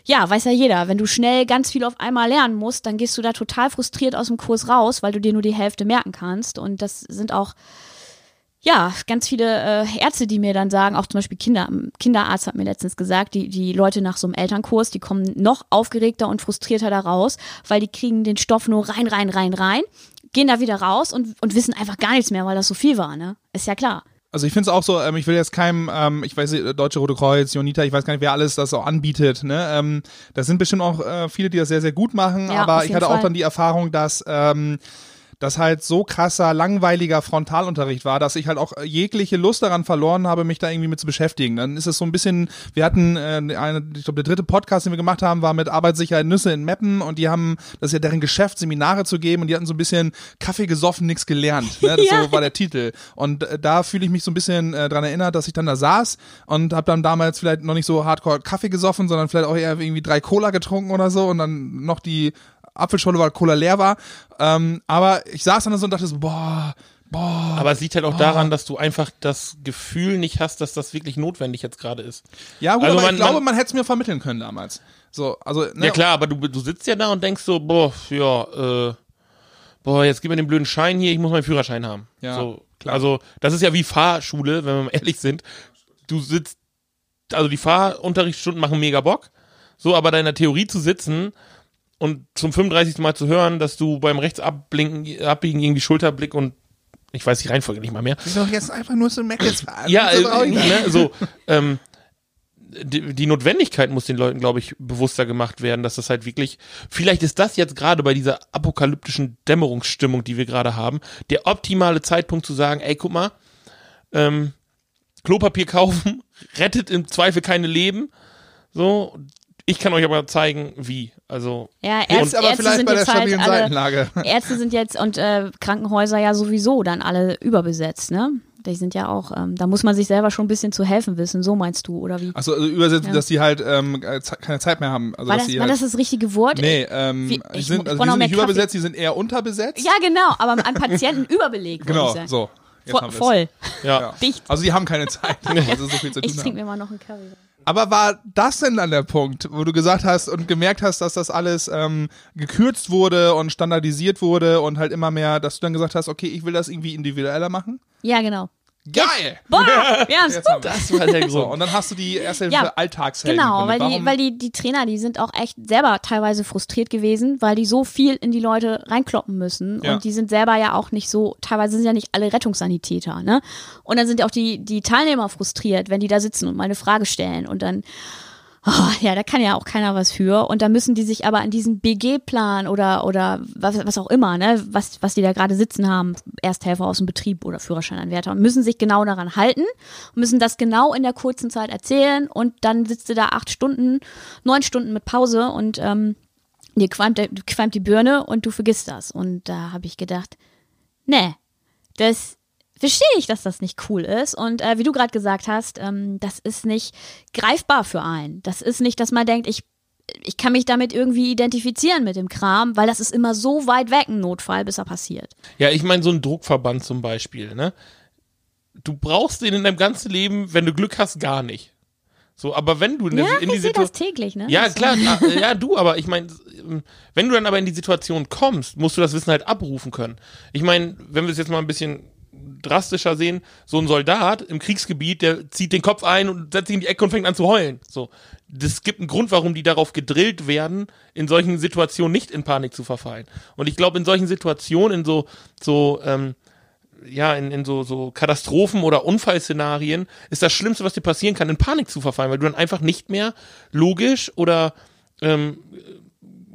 ja, weiß ja jeder, wenn du schnell ganz viel auf einmal lernen musst, dann gehst du da total frustriert aus dem Kurs raus, weil du dir nur die Hälfte merken kannst. Und das sind auch ja, ganz viele äh, Ärzte, die mir dann sagen, auch zum Beispiel Kinder, Kinderarzt hat mir letztens gesagt, die, die Leute nach so einem Elternkurs, die kommen noch aufgeregter und frustrierter da raus, weil die kriegen den Stoff nur rein, rein, rein, rein, gehen da wieder raus und, und wissen einfach gar nichts mehr, weil das so viel war, ne? Ist ja klar. Also ich finde es auch so, ähm, ich will jetzt keinem, ähm, ich weiß nicht, Deutsche Rote Kreuz, Jonita, ich weiß gar nicht, wer alles das auch anbietet. Ne? Ähm, das sind bestimmt auch äh, viele, die das sehr, sehr gut machen, Ja, aber ich hatte auch Fall. dann die Erfahrung, dass ähm, das halt so krasser, langweiliger Frontalunterricht war, dass ich halt auch jegliche Lust daran verloren habe, mich da irgendwie mit zu beschäftigen. Dann ist es so ein bisschen, wir hatten, äh, eine, ich glaube, der dritte Podcast, den wir gemacht haben, war mit Arbeitssicherheit Nüsse in Meppen und die haben, das ist ja deren Geschäft, Seminare zu geben und die hatten so ein bisschen Kaffee gesoffen, nichts gelernt. Ne? Das Ja. so war der Titel. Und äh, da fühle ich mich so ein bisschen äh, dran erinnert, dass ich dann da saß und habe dann damals vielleicht noch nicht so hardcore Kaffee gesoffen, sondern vielleicht auch eher irgendwie drei Cola getrunken oder so und dann noch die Apfelschorle, weil Cola leer war. Ähm, aber ich saß dann so und dachte so, boah, boah. Aber es liegt halt auch daran, dass du einfach das Gefühl nicht hast, dass das wirklich notwendig jetzt gerade ist. Ja, gut, Also aber man- ich glaube, man- man, hätte es mir vermitteln können damals. So, also, ne, Ja klar, aber du, du sitzt ja da und denkst so, boah, ja, äh, boah, jetzt gib mir den blöden Schein hier, ich muss meinen Führerschein haben. Ja, so, klar. Also, das ist ja wie Fahrschule, wenn wir mal ehrlich sind. Du sitzt, also die Fahrunterrichtsstunden machen mega Bock, so, aber da in der Theorie zu sitzen und zum 35. Mal zu hören, dass du beim Rechtsabblinken, abbiegen irgendwie Schulterblick und ich weiß die Reihenfolge nicht mal mehr. Ich doch jetzt einfach nur Meckes fahren. Ja, ist äh, ne, so, ähm, die, die Notwendigkeit muss den Leuten, glaube ich, bewusster gemacht werden, dass das halt wirklich, vielleicht ist das jetzt gerade bei dieser apokalyptischen Dämmerungsstimmung, die wir gerade haben, der optimale Zeitpunkt zu sagen, ey, guck mal, ähm, Klopapier kaufen, rettet im Zweifel keine Leben, so, ich kann euch aber zeigen, wie, also, Ja, Ärzte, aber Ärzte vielleicht sind bei der jetzt halt stabilen alle, Seitenlage. Ärzte sind jetzt und äh, Krankenhäuser ja sowieso dann alle überbesetzt, ne? Die sind ja auch, ähm, da muss man sich selber schon ein bisschen zu helfen wissen, so meinst du, oder wie? Achso, also übersetzt, Ja. dass die halt ähm, äh, keine Zeit mehr haben. Also, War dass das, die war halt, das das richtige Wort? Nee, ähm, Wie- die ich- sind, ich also die sind nicht Kaffee. überbesetzt, die sind eher unterbesetzt. Ja, genau, aber an Patienten überbelegt, würde ich genau, sagen. so. Jetzt Vo voll, ja. Ja. dicht. Also die haben keine Zeit, weil sie so viel zu Ich tun trinke haben. mir mal noch einen Curry. Aber war das denn dann der Punkt, wo du gesagt hast und gemerkt hast, dass das alles ähm, gekürzt wurde und standardisiert wurde und halt immer mehr, dass du dann gesagt hast, okay, ich will das irgendwie individueller machen? Ja, genau. Geil! Boah, haben wir- Das war der So, Grund. und dann hast du die erste Hilfe Ja, Alltagshelden. Genau, weil die, weil die, die Trainer, die sind auch echt selber teilweise frustriert gewesen, weil die so viel in die Leute reinkloppen müssen. Ja. Und die sind selber ja auch nicht so, teilweise sind ja nicht alle Rettungssanitäter, ne? Und dann sind ja auch die, die Teilnehmer frustriert, wenn die da sitzen und mal eine Frage stellen und dann, oh, ja, da kann ja auch keiner was für. Und da müssen die sich aber an diesen BG-Plan oder, oder was, was auch immer, ne, was, was die da gerade sitzen haben, Ersthelfer aus dem Betrieb oder Führerscheinanwärter, müssen sich genau daran halten, müssen das genau in der kurzen Zeit erzählen und dann sitzt du da acht Stunden, neun Stunden mit Pause und ähm, dir qualmt, qualmt die Birne und du vergisst das. Und da habe ich gedacht, nee, das verstehe ich, dass das nicht cool ist. Und äh, wie du gerade gesagt hast, ähm, das ist nicht greifbar für einen. Das ist nicht, dass man denkt, ich, ich kann mich damit irgendwie identifizieren mit dem Kram, weil das ist immer so weit weg, ein Notfall, bis er passiert. Ja, ich meine, so ein Druckverband zum Beispiel, ne? Du brauchst den in deinem ganzen Leben, wenn du Glück hast, gar nicht. So, aber wenn du in, der, Ja, in die ich das Situation. täglich, ne? Ja, Das- klar, ah, ja, du, aber ich meine, wenn du dann aber in die Situation kommst, musst du das Wissen halt abrufen können. Ich meine, wenn wir es jetzt mal ein bisschen drastischer sehen, so ein Soldat im Kriegsgebiet, der zieht den Kopf ein und setzt sich in die Ecke und fängt an zu heulen. So. Das gibt einen Grund, warum die darauf gedrillt werden, in solchen Situationen nicht in Panik zu verfallen. Und ich glaube, in solchen Situationen, in so, so, ähm, ja, in, in so, so Katastrophen oder Unfallszenarien ist das Schlimmste, was dir passieren kann, in Panik zu verfallen, weil du dann einfach nicht mehr logisch oder ähm,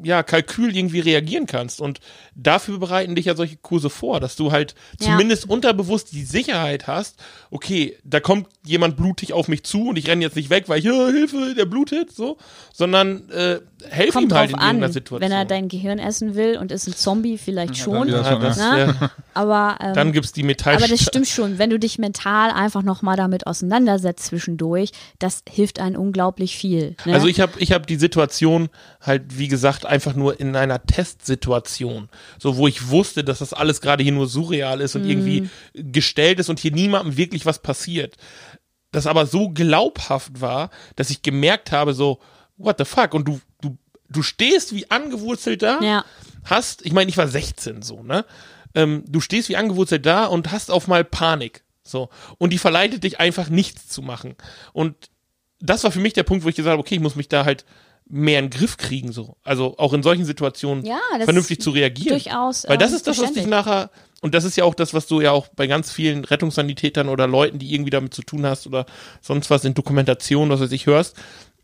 ja, Kalkül irgendwie reagieren kannst. Und dafür bereiten dich ja solche Kurse vor, dass du halt Ja. zumindest unterbewusst die Sicherheit hast, okay, da kommt jemand blutig auf mich zu und ich renne jetzt nicht weg, weil ich, ja, Hilfe, der blutet, so, sondern äh, helf Kommt ihm halt in irgendeiner an, Situation. wenn er dein Gehirn essen will und ist ein Zombie, vielleicht schon. ja, schon, das, ja. ja, Aber ähm, dann gibt's die Metall. Aber das stimmt schon, wenn du dich mental einfach nochmal damit auseinandersetzt zwischendurch, das hilft einem unglaublich viel. Ne? Also ich habe ich hab die Situation halt, wie gesagt, einfach nur in einer Testsituation. So, wo ich wusste, dass das alles gerade hier nur surreal ist und irgendwie gestellt ist und hier niemandem wirklich was passiert. Das aber so glaubhaft war, dass ich gemerkt habe, so, what the fuck? Und du, du, du stehst wie angewurzelt da, Ja. hast, ich meine, ich war 16 so, ne? Ähm, du stehst wie angewurzelt da und hast auf mal Panik. So. Und die verleitet dich einfach nichts zu machen. Und das war für mich der Punkt, wo ich gesagt habe, okay, ich muss mich da halt mehr in den Griff kriegen, so. Also auch in solchen Situationen Ja, vernünftig zu reagieren. durchaus, Weil das ähm, ist das, was dich nachher, und das ist ja auch das, was du ja auch bei ganz vielen Rettungssanitätern oder Leuten, die irgendwie damit zu tun hast oder sonst was in Dokumentationen, was weiß ich, hörst,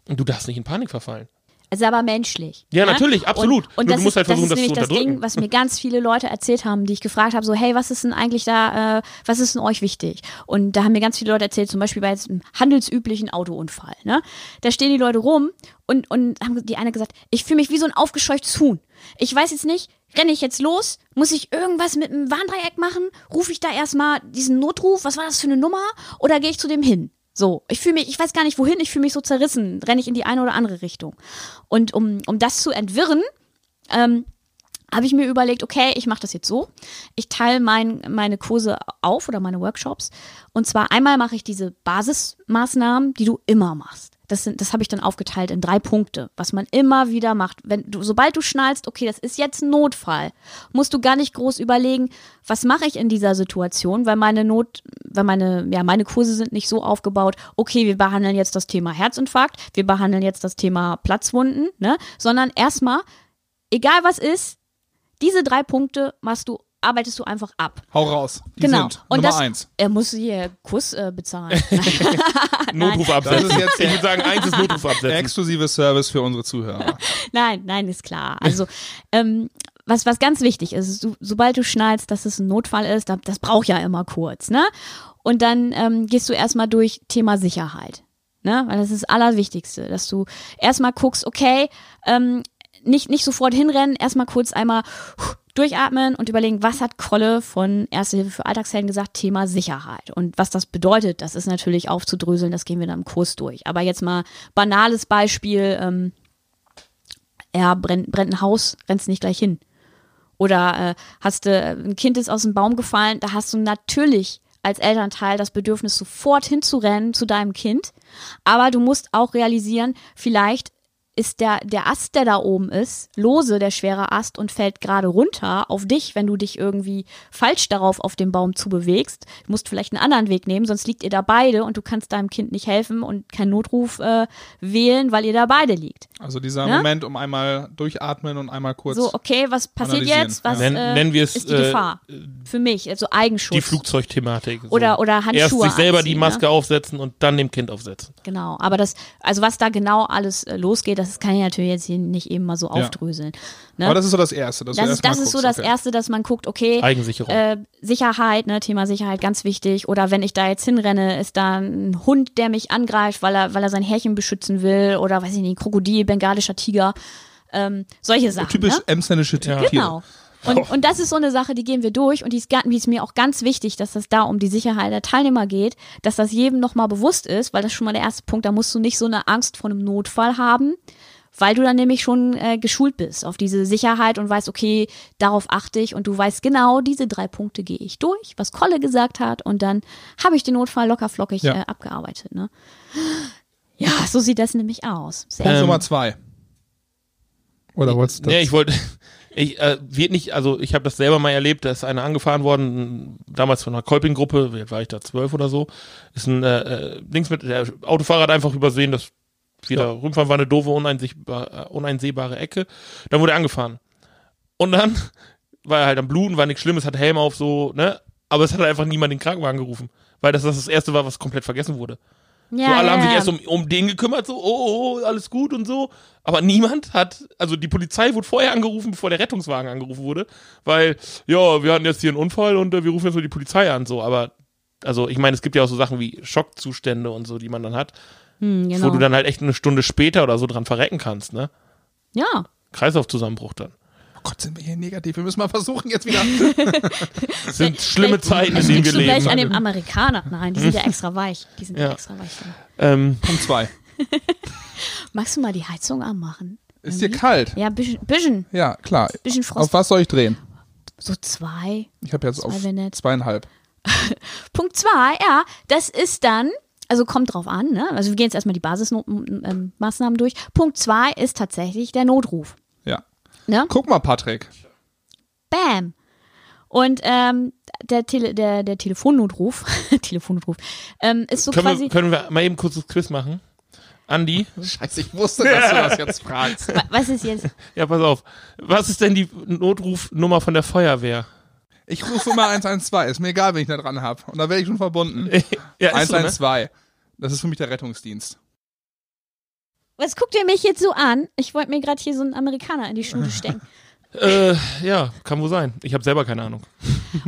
du darfst nicht in Panik verfallen. Es ist aber menschlich. Ja, ne? natürlich, absolut. Und, und Nur das du musst ist, halt versuchen, das das ist zu nämlich das unterdrücken. Ding, was mir ganz viele Leute erzählt haben, die ich gefragt habe, so, hey, was ist denn eigentlich da, äh, was ist denn euch wichtig? Und da haben mir ganz viele Leute erzählt, zum Beispiel bei einem handelsüblichen Autounfall, ne? Da stehen die Leute rum und, und haben die eine gesagt, ich fühle mich wie so ein aufgescheuchtes Huhn. Ich weiß jetzt nicht, renne ich jetzt los? Muss ich irgendwas mit einem Warndreieck machen? Rufe ich da erstmal diesen Notruf? Was war das für eine Nummer? Oder gehe ich zu dem hin? So, ich fühle mich, ich weiß gar nicht wohin, ich fühle mich so zerrissen, renne ich in die eine oder andere Richtung. Und um, um das zu entwirren, ähm, habe ich mir überlegt, okay, ich mache das jetzt so. Ich teile mein, meine Kurse auf oder meine Workshops. Und zwar einmal mache ich diese Basismaßnahmen, die du immer machst. Das, das habe ich dann aufgeteilt in drei Punkte, was man immer wieder macht. Wenn du, sobald du schnallst, okay, das ist jetzt ein Notfall, musst du gar nicht groß überlegen, was mache ich in dieser Situation, weil meine Not, weil meine, ja, meine Kurse sind nicht so aufgebaut, okay, wir behandeln jetzt das Thema Herzinfarkt, wir behandeln jetzt das Thema Platzwunden, ne, sondern erstmal, egal was ist, diese drei Punkte machst du, arbeitest du einfach ab. Hau raus. Die genau. sind Und Nummer das, eins. Er muss hier Kuss äh, bezahlen. Notruf Das absetzen. ist jetzt ich würde sagen, eins ist Notruf absetzen. Exklusive Service für unsere Zuhörer. nein, nein, ist klar. Also, ähm, was, was ganz wichtig ist, so, sobald du schnallst, dass es ein Notfall ist, da- das braucht ja immer kurz, ne? Und dann ähm, gehst du erstmal durch Thema Sicherheit. Ne? Weil das ist das Allerwichtigste, dass du erstmal guckst, okay, ähm, nicht, nicht sofort hinrennen, erstmal kurz einmal durchatmen und überlegen, was hat Kolle von Erste Hilfe für Alltagshelden gesagt, Thema Sicherheit. Und was das bedeutet, das ist natürlich aufzudröseln, das gehen wir dann im Kurs durch. Aber jetzt mal banales Beispiel, ähm, ja, brennt, brennt ein Haus, rennst nicht gleich hin. Oder äh, hast du, ein Kind ist aus dem Baum gefallen, da hast du natürlich als Elternteil das Bedürfnis, sofort hinzurennen zu deinem Kind. Aber du musst auch realisieren, vielleicht ist der, der Ast, der da oben ist, lose, der schwere Ast und fällt gerade runter auf dich, wenn du dich irgendwie falsch darauf auf dem Baum zubewegst. Du musst vielleicht einen anderen Weg nehmen, sonst liegt ihr da beide und du kannst deinem Kind nicht helfen und keinen Notruf äh, wählen, weil ihr da beide liegt. Also dieser Ja? Moment, um einmal durchatmen und einmal kurz. So, okay, was passiert jetzt? Was Nen- äh, nennen wir es, ist die äh, Gefahr? Für mich, also Eigenschutz. Die Flugzeugthematik. So. Oder- oder Handschuhe Erst sich selber die anziehen, Maske ne? aufsetzen und dann dem Kind aufsetzen. Genau, aber das, also was da genau alles äh, losgeht, das kann ich natürlich jetzt hier nicht eben mal so Ja. aufdröseln. Ne? Aber das ist so das Erste. Dass du das erst ist, das ist so das okay. Erste, dass man guckt, okay, Eigensicherung. äh, Sicherheit, ne, Thema Sicherheit, ganz wichtig. Oder wenn ich da jetzt hinrenne, ist da ein Hund, der mich angreift, weil er, weil er sein Härchen beschützen will. Oder weiß ich nicht, ein Krokodil, bengalischer Tiger. Ähm, solche Sachen. Typisch ne? emsländische Tiere. Genau. Und, und das ist so eine Sache, die gehen wir durch und die ist, die ist mir auch ganz wichtig, dass das da um die Sicherheit der Teilnehmer geht, dass das jedem nochmal bewusst ist, weil das ist schon mal der erste Punkt, da musst du nicht so eine Angst vor einem Notfall haben, weil du dann nämlich schon äh, geschult bist auf diese Sicherheit und weißt, okay, darauf achte ich und du weißt genau, diese drei Punkte gehe ich durch, was Kolle gesagt hat und dann habe ich den Notfall locker flockig Ja. äh, abgearbeitet. Ne? Ja, so sieht das nämlich aus. Sehr Punkt Ähm, Nummer zwei. Oder wolltest du Nee, ich wollte, ich äh, wird nicht, also ich habe das selber mal erlebt, da ist einer angefahren worden, damals von einer Kolping-Gruppe, war ich da, zwölf oder so, ist ein äh, äh, Dings mit, der Autofahrer hat einfach übersehen, dass wieder Ja. rumfahren war eine doofe, äh, uneinsehbare Ecke. Dann wurde er angefahren. Und dann war er halt am Bluten, war nichts Schlimmes, hat Helm auf, so, ne? Aber es hat einfach niemand den Krankenwagen gerufen. Weil das das, das erste war, was komplett vergessen wurde. Ja, so, alle ja, haben sich ja. erst um, um den gekümmert, so, oh, oh, oh, alles gut und so. Aber niemand hat, also die Polizei wurde vorher angerufen, bevor der Rettungswagen angerufen wurde, weil, ja, wir hatten jetzt hier einen Unfall und äh, wir rufen jetzt nur die Polizei an, so. Aber, also, ich meine, es gibt ja auch so Sachen wie Schockzustände und so, die man dann hat, Hm, genau. wo du dann halt echt eine Stunde später oder so dran verrecken kannst, ne? ja. Kreislaufzusammenbruch dann. Oh Gott, sind wir hier negativ. Wir müssen mal versuchen, jetzt wieder. Das sind schlimme Vielleicht- Zeiten, in vielleicht denen wir leben. gleich an dem Amerikaner. Nein, die sind ja extra weich. Die sind ja, Ja. extra weich. Ähm, Punkt zwei. Magst du mal die Heizung anmachen? Ist dir kalt? Ja, bisschen, bisschen, Ja, klar. bisschen Auf Frost. was soll ich drehen? So zwei. Ich habe jetzt Zwei auf zweieinhalb. Punkt zwei, ja, das ist dann, also kommt drauf an, ne? Also wir gehen jetzt erstmal die Basismaßnahmen durch. Punkt zwei ist tatsächlich der Notruf. Ne? Guck mal, Patrick. Bam. Und ähm, der, Tele, der, der Telefonnotruf, Telefonnotruf, ähm, ist so können, quasi. wir, können wir mal eben kurz das Quiz machen? Andi? Scheiße, ich wusste, dass du das jetzt fragst. Wa- Was ist jetzt? Ja, pass auf. Was ist denn die Notrufnummer von der Feuerwehr? Ich rufe immer 112. Ist mir egal, wenn ich da dran habe. Und da werde ich schon verbunden. ja, ist so, ne? 112. Das ist für mich der Rettungsdienst. Was guckt ihr mich jetzt so an? Ich wollte mir gerade hier so einen Amerikaner in die Schule stecken. Äh, ja, kann wohl sein. Ich habe selber keine Ahnung.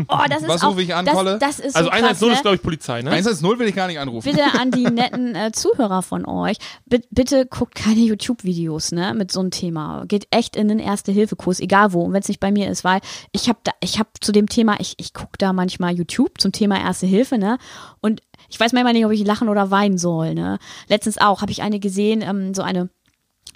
Oh, das ist Was auch, rufe ich an, das, Kolle? das ist Also so krass, 110 ne? ist, glaube ich, Polizei, ne? 110 will ich gar nicht anrufen. Bitte an die netten äh, Zuhörer von euch, Bi- bitte guckt keine YouTube-Videos ne, mit so einem Thema. Geht echt in den Erste-Hilfe-Kurs, egal wo. Und wenn es nicht bei mir ist, weil ich habe da, ich habe zu dem Thema, ich, ich gucke da manchmal YouTube zum Thema Erste Hilfe, ne? Und ich weiß manchmal nicht, ob ich lachen oder weinen soll, ne? Letztens auch habe ich eine gesehen, ähm, so eine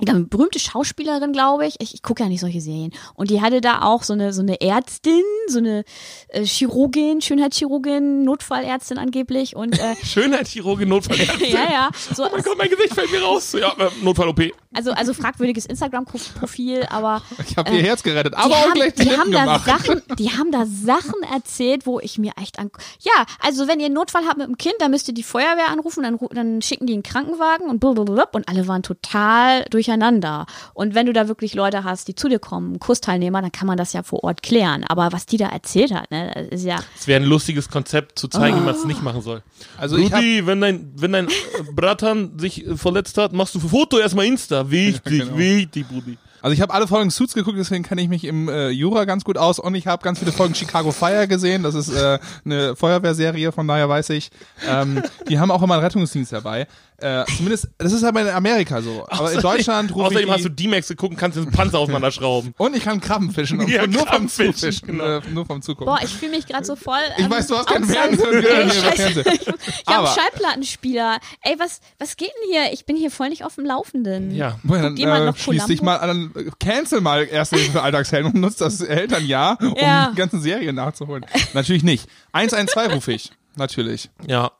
eine berühmte Schauspielerin, glaube ich. ich. Ich gucke ja nicht solche Serien. Und die hatte da auch so eine so eine Ärztin, so eine äh, Chirurgin, Schönheitschirurgin, Notfallärztin angeblich und äh, Schönheitschirurgin, Notfallärztin. ja, ja. So, Oh mein Gott, mein Gesicht fällt mir raus. Ja, äh, Notfall-OP. also, also fragwürdiges Instagram-Profil, aber Ich habe ihr Herz gerettet, aber die, auch haben, gleich die haben da. Sachen, die haben da Sachen erzählt, wo ich mir echt an. Ja, also wenn ihr einen Notfall habt mit dem Kind, dann müsst ihr die Feuerwehr anrufen, dann, dann schicken die einen Krankenwagen und blablabla und alle waren total durcheinander. Und wenn du da wirklich Leute hast, die zu dir kommen, Kursteilnehmer, dann kann man das ja vor Ort klären. Aber was die da erzählt hat, ne, das ist ja. Es wäre ein lustiges Konzept, zu zeigen, wie man es nicht machen soll. Also Rudi, wenn dein, wenn dein äh, Bratan sich äh, verletzt hat, machst du für Foto erstmal Insta. Wichtig, genau. wichtig, Brudi. also ich habe alle Folgen Suits geguckt, deswegen kenne ich mich im äh, Jura ganz gut aus und ich habe ganz viele Folgen Chicago Fire gesehen. Das ist äh, eine Feuerwehrserie, von daher weiß ich. Ähm, die haben auch immer einen Rettungsdienst dabei. Äh, zumindest, das ist aber in Amerika so. Aber in Deutschland rufe ich Außerdem hast du die, D-Max geguckt und kannst den Panzer auseinanderschrauben. und ich kann Krabben fischen und Ja, nur vom Zufischen, genau. äh, nur vom Zugucken. Boah, ich fühle mich gerade so voll. Ich ähm, weiß, du hast keinen Fernseher Scheiße. Fernsehen. Ich habe einen Schallplattenspieler. Ey, was, was geht denn hier? Ich bin hier voll nicht auf dem Laufenden. Ja. Boah, dann jemand äh, noch schließ dich mal an, cancel mal erste Hilfe für Alltagshelden und nutzt das Elternjahr, um Ja. die ganzen Serien nachzuholen. Natürlich nicht. 112 rufe ich. Natürlich. Ja.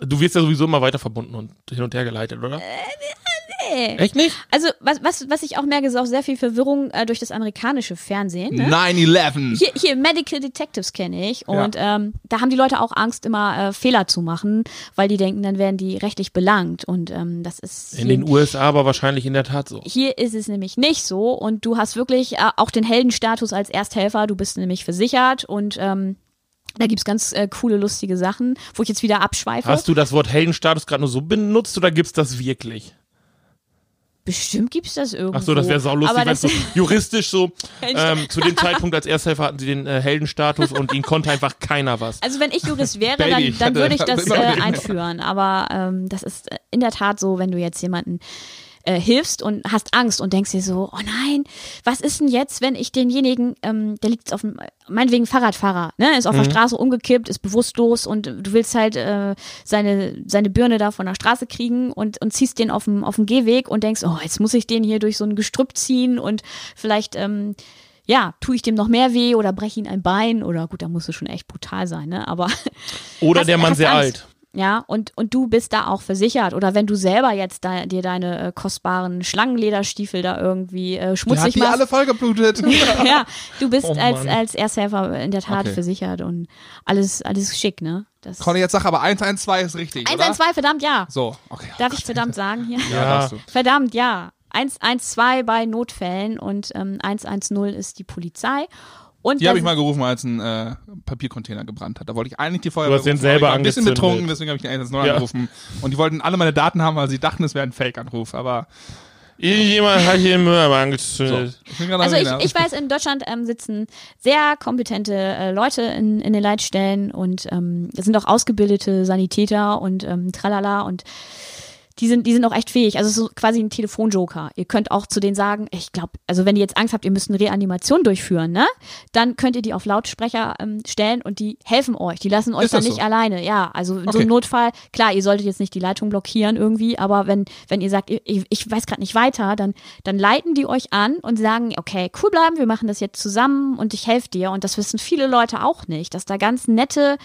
Du wirst ja sowieso immer weiter verbunden und hin und her geleitet, oder? Nee. Echt nicht? Also, was, was, was ich auch merke, ist auch sehr viel Verwirrung äh, durch das amerikanische Fernsehen. Ne? 9-11. Hier, hier Medical Detectives kenne ich und ähm, da haben die Leute auch Angst, immer äh, Fehler zu machen, weil die denken, dann werden die rechtlich belangt und ähm, das ist In den USA aber wahrscheinlich in der Tat so. hier ist es nämlich nicht so und du hast wirklich äh, auch den Heldenstatus als Ersthelfer, du bist nämlich versichert und ähm, da gibt's ganz äh, coole, lustige Sachen, wo ich jetzt wieder abschweife. Hast du das Wort Heldenstatus gerade nur so benutzt oder gibt's das wirklich? Bestimmt gibt's das irgendwo. Ach so, das wäre saulustig, wenn das, so juristisch so ähm, zu dem Zeitpunkt als Ersthelfer hatten sie den äh, Heldenstatus und ihnen konnte einfach keiner was. Also wenn ich Jurist wäre, Baby, dann, dann würde ich das äh, einführen. Aber ähm, das ist äh, in der Tat so, wenn du jetzt jemanden äh, hilfst und hast Angst und denkst dir so, oh nein, was ist denn jetzt, wenn ich denjenigen, ähm, der liegt auf dem, meinetwegen Fahrradfahrer, ne, ist auf der Straße umgekippt, ist bewusstlos und du willst halt äh, seine, seine Birne da von der Straße kriegen und, und ziehst den auf dem, auf dem Gehweg und denkst, oh, jetzt muss ich den hier durch so ein Gestrüpp ziehen und vielleicht, ähm, ja, tue ich dem noch mehr weh oder breche ihn ein Bein oder gut, da musst du schon echt brutal sein, ne? Aber Oder hast- der Mann sehr Angst. alt. Ja, und, und du bist da auch versichert. Oder wenn du selber jetzt da, dir deine äh, kostbaren Schlangenlederstiefel da irgendwie äh, schmutzig die machst. alle vollgeblutet. ja, du bist Oh als, als Ersthelfer in der Tat Okay. versichert und alles, alles schick, ne? Das Conny, jetzt sag aber 112 ist richtig, oder? 112, verdammt, ja. So, okay. Darf ich verdammt sagen hier? Ja, Ja. darfst du. Verdammt, ja. 112 bei Notfällen und ähm, 110 ist die Polizei. Und Die habe ich mal gerufen, als ein äh, Papiercontainer gebrannt hat. Da wollte ich eigentlich die Feuerwehr Du hast den selber ich war ein bisschen betrunken, deswegen habe ich den 110 Ja. angerufen. Und die wollten alle meine Daten haben, weil sie dachten, es wäre ein Fake-Anruf. Aber Jemand hat hier den Mülleimer angezündet. ich bin gerade Also ich, ich weiß, in Deutschland ähm, sitzen sehr kompetente äh, Leute in, in den Leitstellen und ähm, es sind auch ausgebildete Sanitäter und ähm, tralala und die sind, die sind auch echt fähig. Also es ist so quasi ein Telefonjoker. Ihr könnt auch zu denen sagen, ich glaube, also wenn ihr jetzt Angst habt, ihr müsst eine Reanimation durchführen, ne? Dann könnt ihr die auf Lautsprecher ähm, stellen und die helfen euch. Die lassen euch dann das nicht so? alleine. Ja, also in so Okay. einem Notfall, klar, ihr solltet jetzt nicht die Leitung blockieren irgendwie, aber wenn, wenn ihr sagt, ich, ich weiß gerade nicht weiter, dann, dann leiten die euch an und sagen, okay, cool bleiben, wir machen das jetzt zusammen und ich helfe dir. Und das wissen viele Leute auch nicht, dass da ganz nette,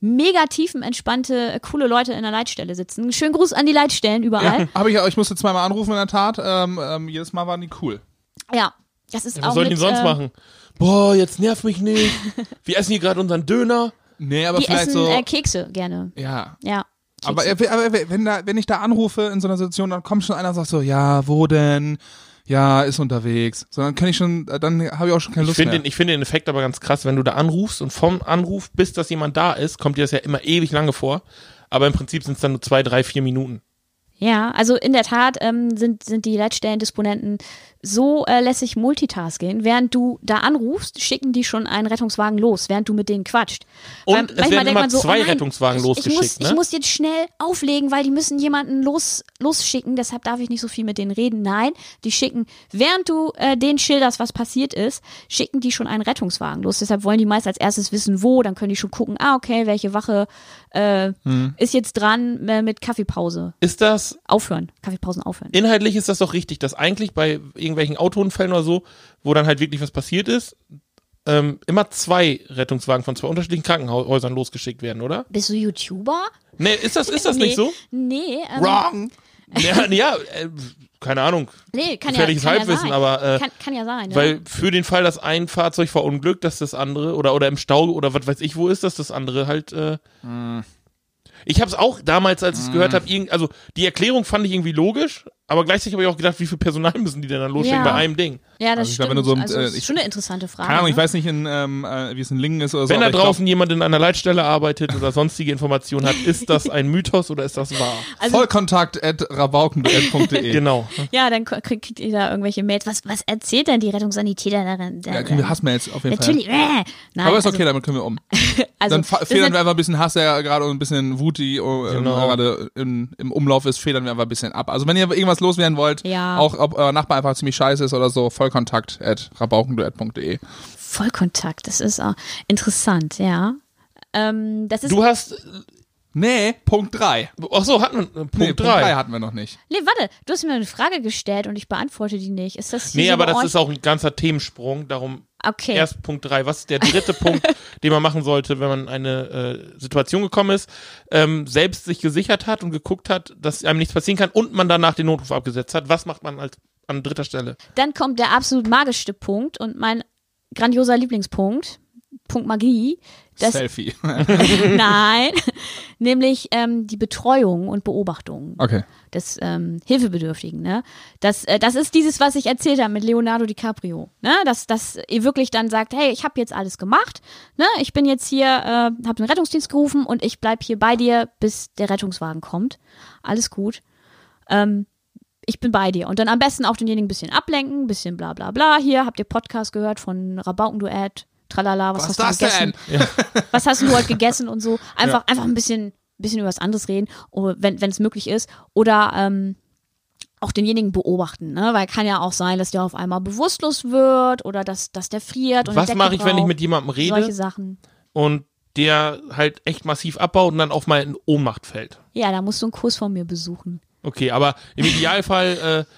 mega tiefenentspannte, äh, coole Leute in der Leitstelle sitzen. Schönen Gruß an die Leitstellen überall. Habe ich, ich musste zweimal anrufen in der Tat. Ähm, ähm, jedes Mal waren die cool. Ja, das ist Ja, auch was sollen die mit, sonst ähm, machen? Boah, jetzt nerv mich nicht. Wir essen hier gerade unseren Döner. Nee, aber Die vielleicht essen so. äh, Kekse gerne. ja. Ja. Aber, Kekse. äh, aber wenn, da, wenn ich da anrufe in so einer Situation, dann kommt schon einer und sagt so, ja, wo denn? Ja, ist unterwegs. So, dann kann ich schon, äh, dann habe ich auch schon keine Ich Lust finde mehr. den, ich finde den Effekt aber ganz krass, wenn du da anrufst und vom Anruf bis dass jemand da ist, kommt dir das ja immer ewig lange vor. Aber im Prinzip sind es dann nur zwei, drei, vier Minuten. Ja, also in der Tat ähm, sind, sind die Leitstellendisponenten so äh, lässig multitasking. Während du da anrufst, schicken die schon einen Rettungswagen los, während du mit denen quatscht. Und Weil es werden immer so, zwei oh nein, Rettungswagen ich, losgeschickt, Ich muss, ne? ich muss jetzt schnell auflegen, weil die müssen jemanden los, losschicken, deshalb darf ich nicht so viel mit denen reden. Nein, die schicken, während du äh, denen schilderst, was passiert ist, schicken die schon einen Rettungswagen los. Deshalb wollen die meist als erstes wissen, wo, dann können die schon gucken, ah, okay, welche Wache äh, Hm. ist jetzt dran äh, mit Kaffeepause. Ist das, Aufhören, Kaffeepausen aufhören. inhaltlich ist das doch richtig, dass eigentlich bei irgendwelchen Autounfällen oder so, wo dann halt wirklich was passiert ist, ähm, immer zwei Rettungswagen von zwei unterschiedlichen Krankenhäusern losgeschickt werden, oder? Bist du YouTuber? Nee, ist das, ist das nee, nicht so? Nee, ähm, Wrong! Ja, ja äh, keine Ahnung. nee kann ja, kann ja Halbwissen, sein. aber äh, kann, kann ja sein. Weil ja. für den Fall, dass ein Fahrzeug verunglückt, dass das andere oder oder im Stau oder was weiß ich wo ist, dass das andere halt. Äh, Ich habe es auch damals, als ich es gehört habe, also die Erklärung fand ich irgendwie logisch, aber gleichzeitig habe ich auch gedacht, wie viel Personal müssen die denn dann losschicken Ja. bei einem Ding? ja, das Also ich stimmt. glaub, wenn so ein- also, äh, das ist ich- schon eine interessante Frage. Keine Ahnung, ich ne? weiß nicht, in, ähm, äh, wie es in Lingen ist oder so. Wenn da draußen jemand in einer Leitstelle arbeitet oder sonstige Informationen hat, ist das ein Mythos oder ist das wahr? Glaub, Also- Vollkontakt at rabauken.de. Genau. Ja, dann kriegt ihr da irgendwelche Mails. Was, was erzählt denn die Rettungssanitäter darin? Ja, kriegen wir Hassmails auf jeden Natürlich. Fall. Äh, nein, Aber ist okay, also, damit können wir um. also, Dann federn wir einfach ein bisschen Hass, der gerade ein bisschen Wuti äh, Genau. gerade in, im Umlauf ist, federn wir einfach ein bisschen ab. Also wenn ihr irgendwas loswerden wollt, Ja. auch ob euer Nachbar einfach ziemlich scheiße ist oder so, vollkontakt at rabaukenduett.de. Vollkontakt, das ist auch interessant, ja. Ähm, das ist Du hast Nee, Punkt 3. Ach so, hatten wir äh, Punkt Nee, 3. Punkt 3 hatten wir noch nicht. Nee, warte, du hast mir eine Frage gestellt und ich beantworte die nicht. Ist das hier Nee, so aber das ist auch ein ganzer Themensprung. Darum Okay. erst Punkt 3. Was ist der dritte Punkt, den man machen sollte, wenn man in eine äh, Situation gekommen ist, ähm, selbst sich gesichert hat und geguckt hat, dass einem nichts passieren kann und man danach den Notruf abgesetzt hat? Was macht man als an dritter Stelle? Dann kommt der absolut magischste Punkt und mein grandioser Lieblingspunkt, Punkt Magie. Das, Selfie. nein, nämlich ähm, die Betreuung und Beobachtung Okay. des ähm, Hilfebedürftigen. Ne? Das, äh, das ist dieses, was ich erzählt habe mit Leonardo DiCaprio. Ne? Dass, dass ihr wirklich dann sagt, hey, ich habe jetzt alles gemacht. Ne? Ich bin jetzt hier, äh, habe den Rettungsdienst gerufen und ich bleib hier bei dir, bis der Rettungswagen kommt. Alles gut. Ähm, ich bin bei dir. Und dann am besten auch denjenigen ein bisschen ablenken, ein bisschen bla bla bla. Hier habt ihr Podcast gehört von Rabaukenduett, tralala, was, Was hast du das gegessen? Was hast du heute gegessen und so. Einfach, einfach ein bisschen, bisschen über was anderes reden, oder wenn es möglich ist. Oder ähm, auch denjenigen beobachten, ne? Weil kann ja auch sein, dass der auf einmal bewusstlos wird oder dass, dass der friert und Was mache ich, wenn ich mit jemandem rede Solche Sachen. und der halt echt massiv abbaut und dann auf mal in Ohnmacht fällt? Ja, da musst du einen Kurs von mir besuchen. Okay, aber im Idealfall, äh,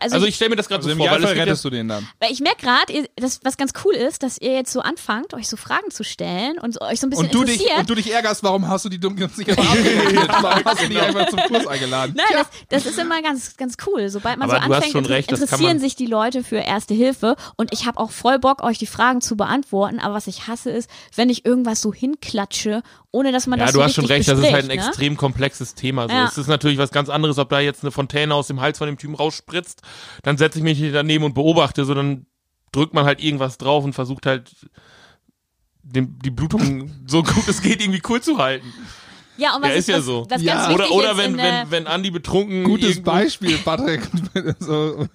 Also, also ich stelle mir das gerade Also so im vor, weil es Idealfall gibt ja, rettest du den dann. weil ich merke gerade, das was ganz cool ist, dass ihr jetzt so anfangt, euch so Fragen zu stellen und so, euch so ein bisschen Und du, dich, interessiert. und du dich ärgerst, warum hast du die dumm nicht einfach? Warum hast du die einfach zum Kurs eingeladen? Nein, das, das ist immer ganz, ganz cool. Sobald man Aber so du hast anfängt, schon inter- recht, interessieren sich die Leute für Erste Hilfe. Und ich habe auch voll Bock, euch die Fragen zu beantworten. Aber was ich hasse, ist, wenn ich irgendwas so hinklatsche, ohne dass man ja, das du so hast schon recht, das ist halt ein ne? extrem komplexes Thema. So. Ja. Es ist natürlich was ganz anderes, ob da jetzt eine Fontäne aus dem Hals von dem Typen rausspritzt, dann setze ich mich hier daneben und beobachte, so dann drückt man halt irgendwas drauf und versucht halt den, die Blutung so gut es geht irgendwie cool zu halten. Ja, und was Ja, ist ja was, so. Was Ja. ganz Oder, wichtig oder ist wenn, in, äh, wenn, wenn Andi betrunken Gutes Beispiel, Patrick. so,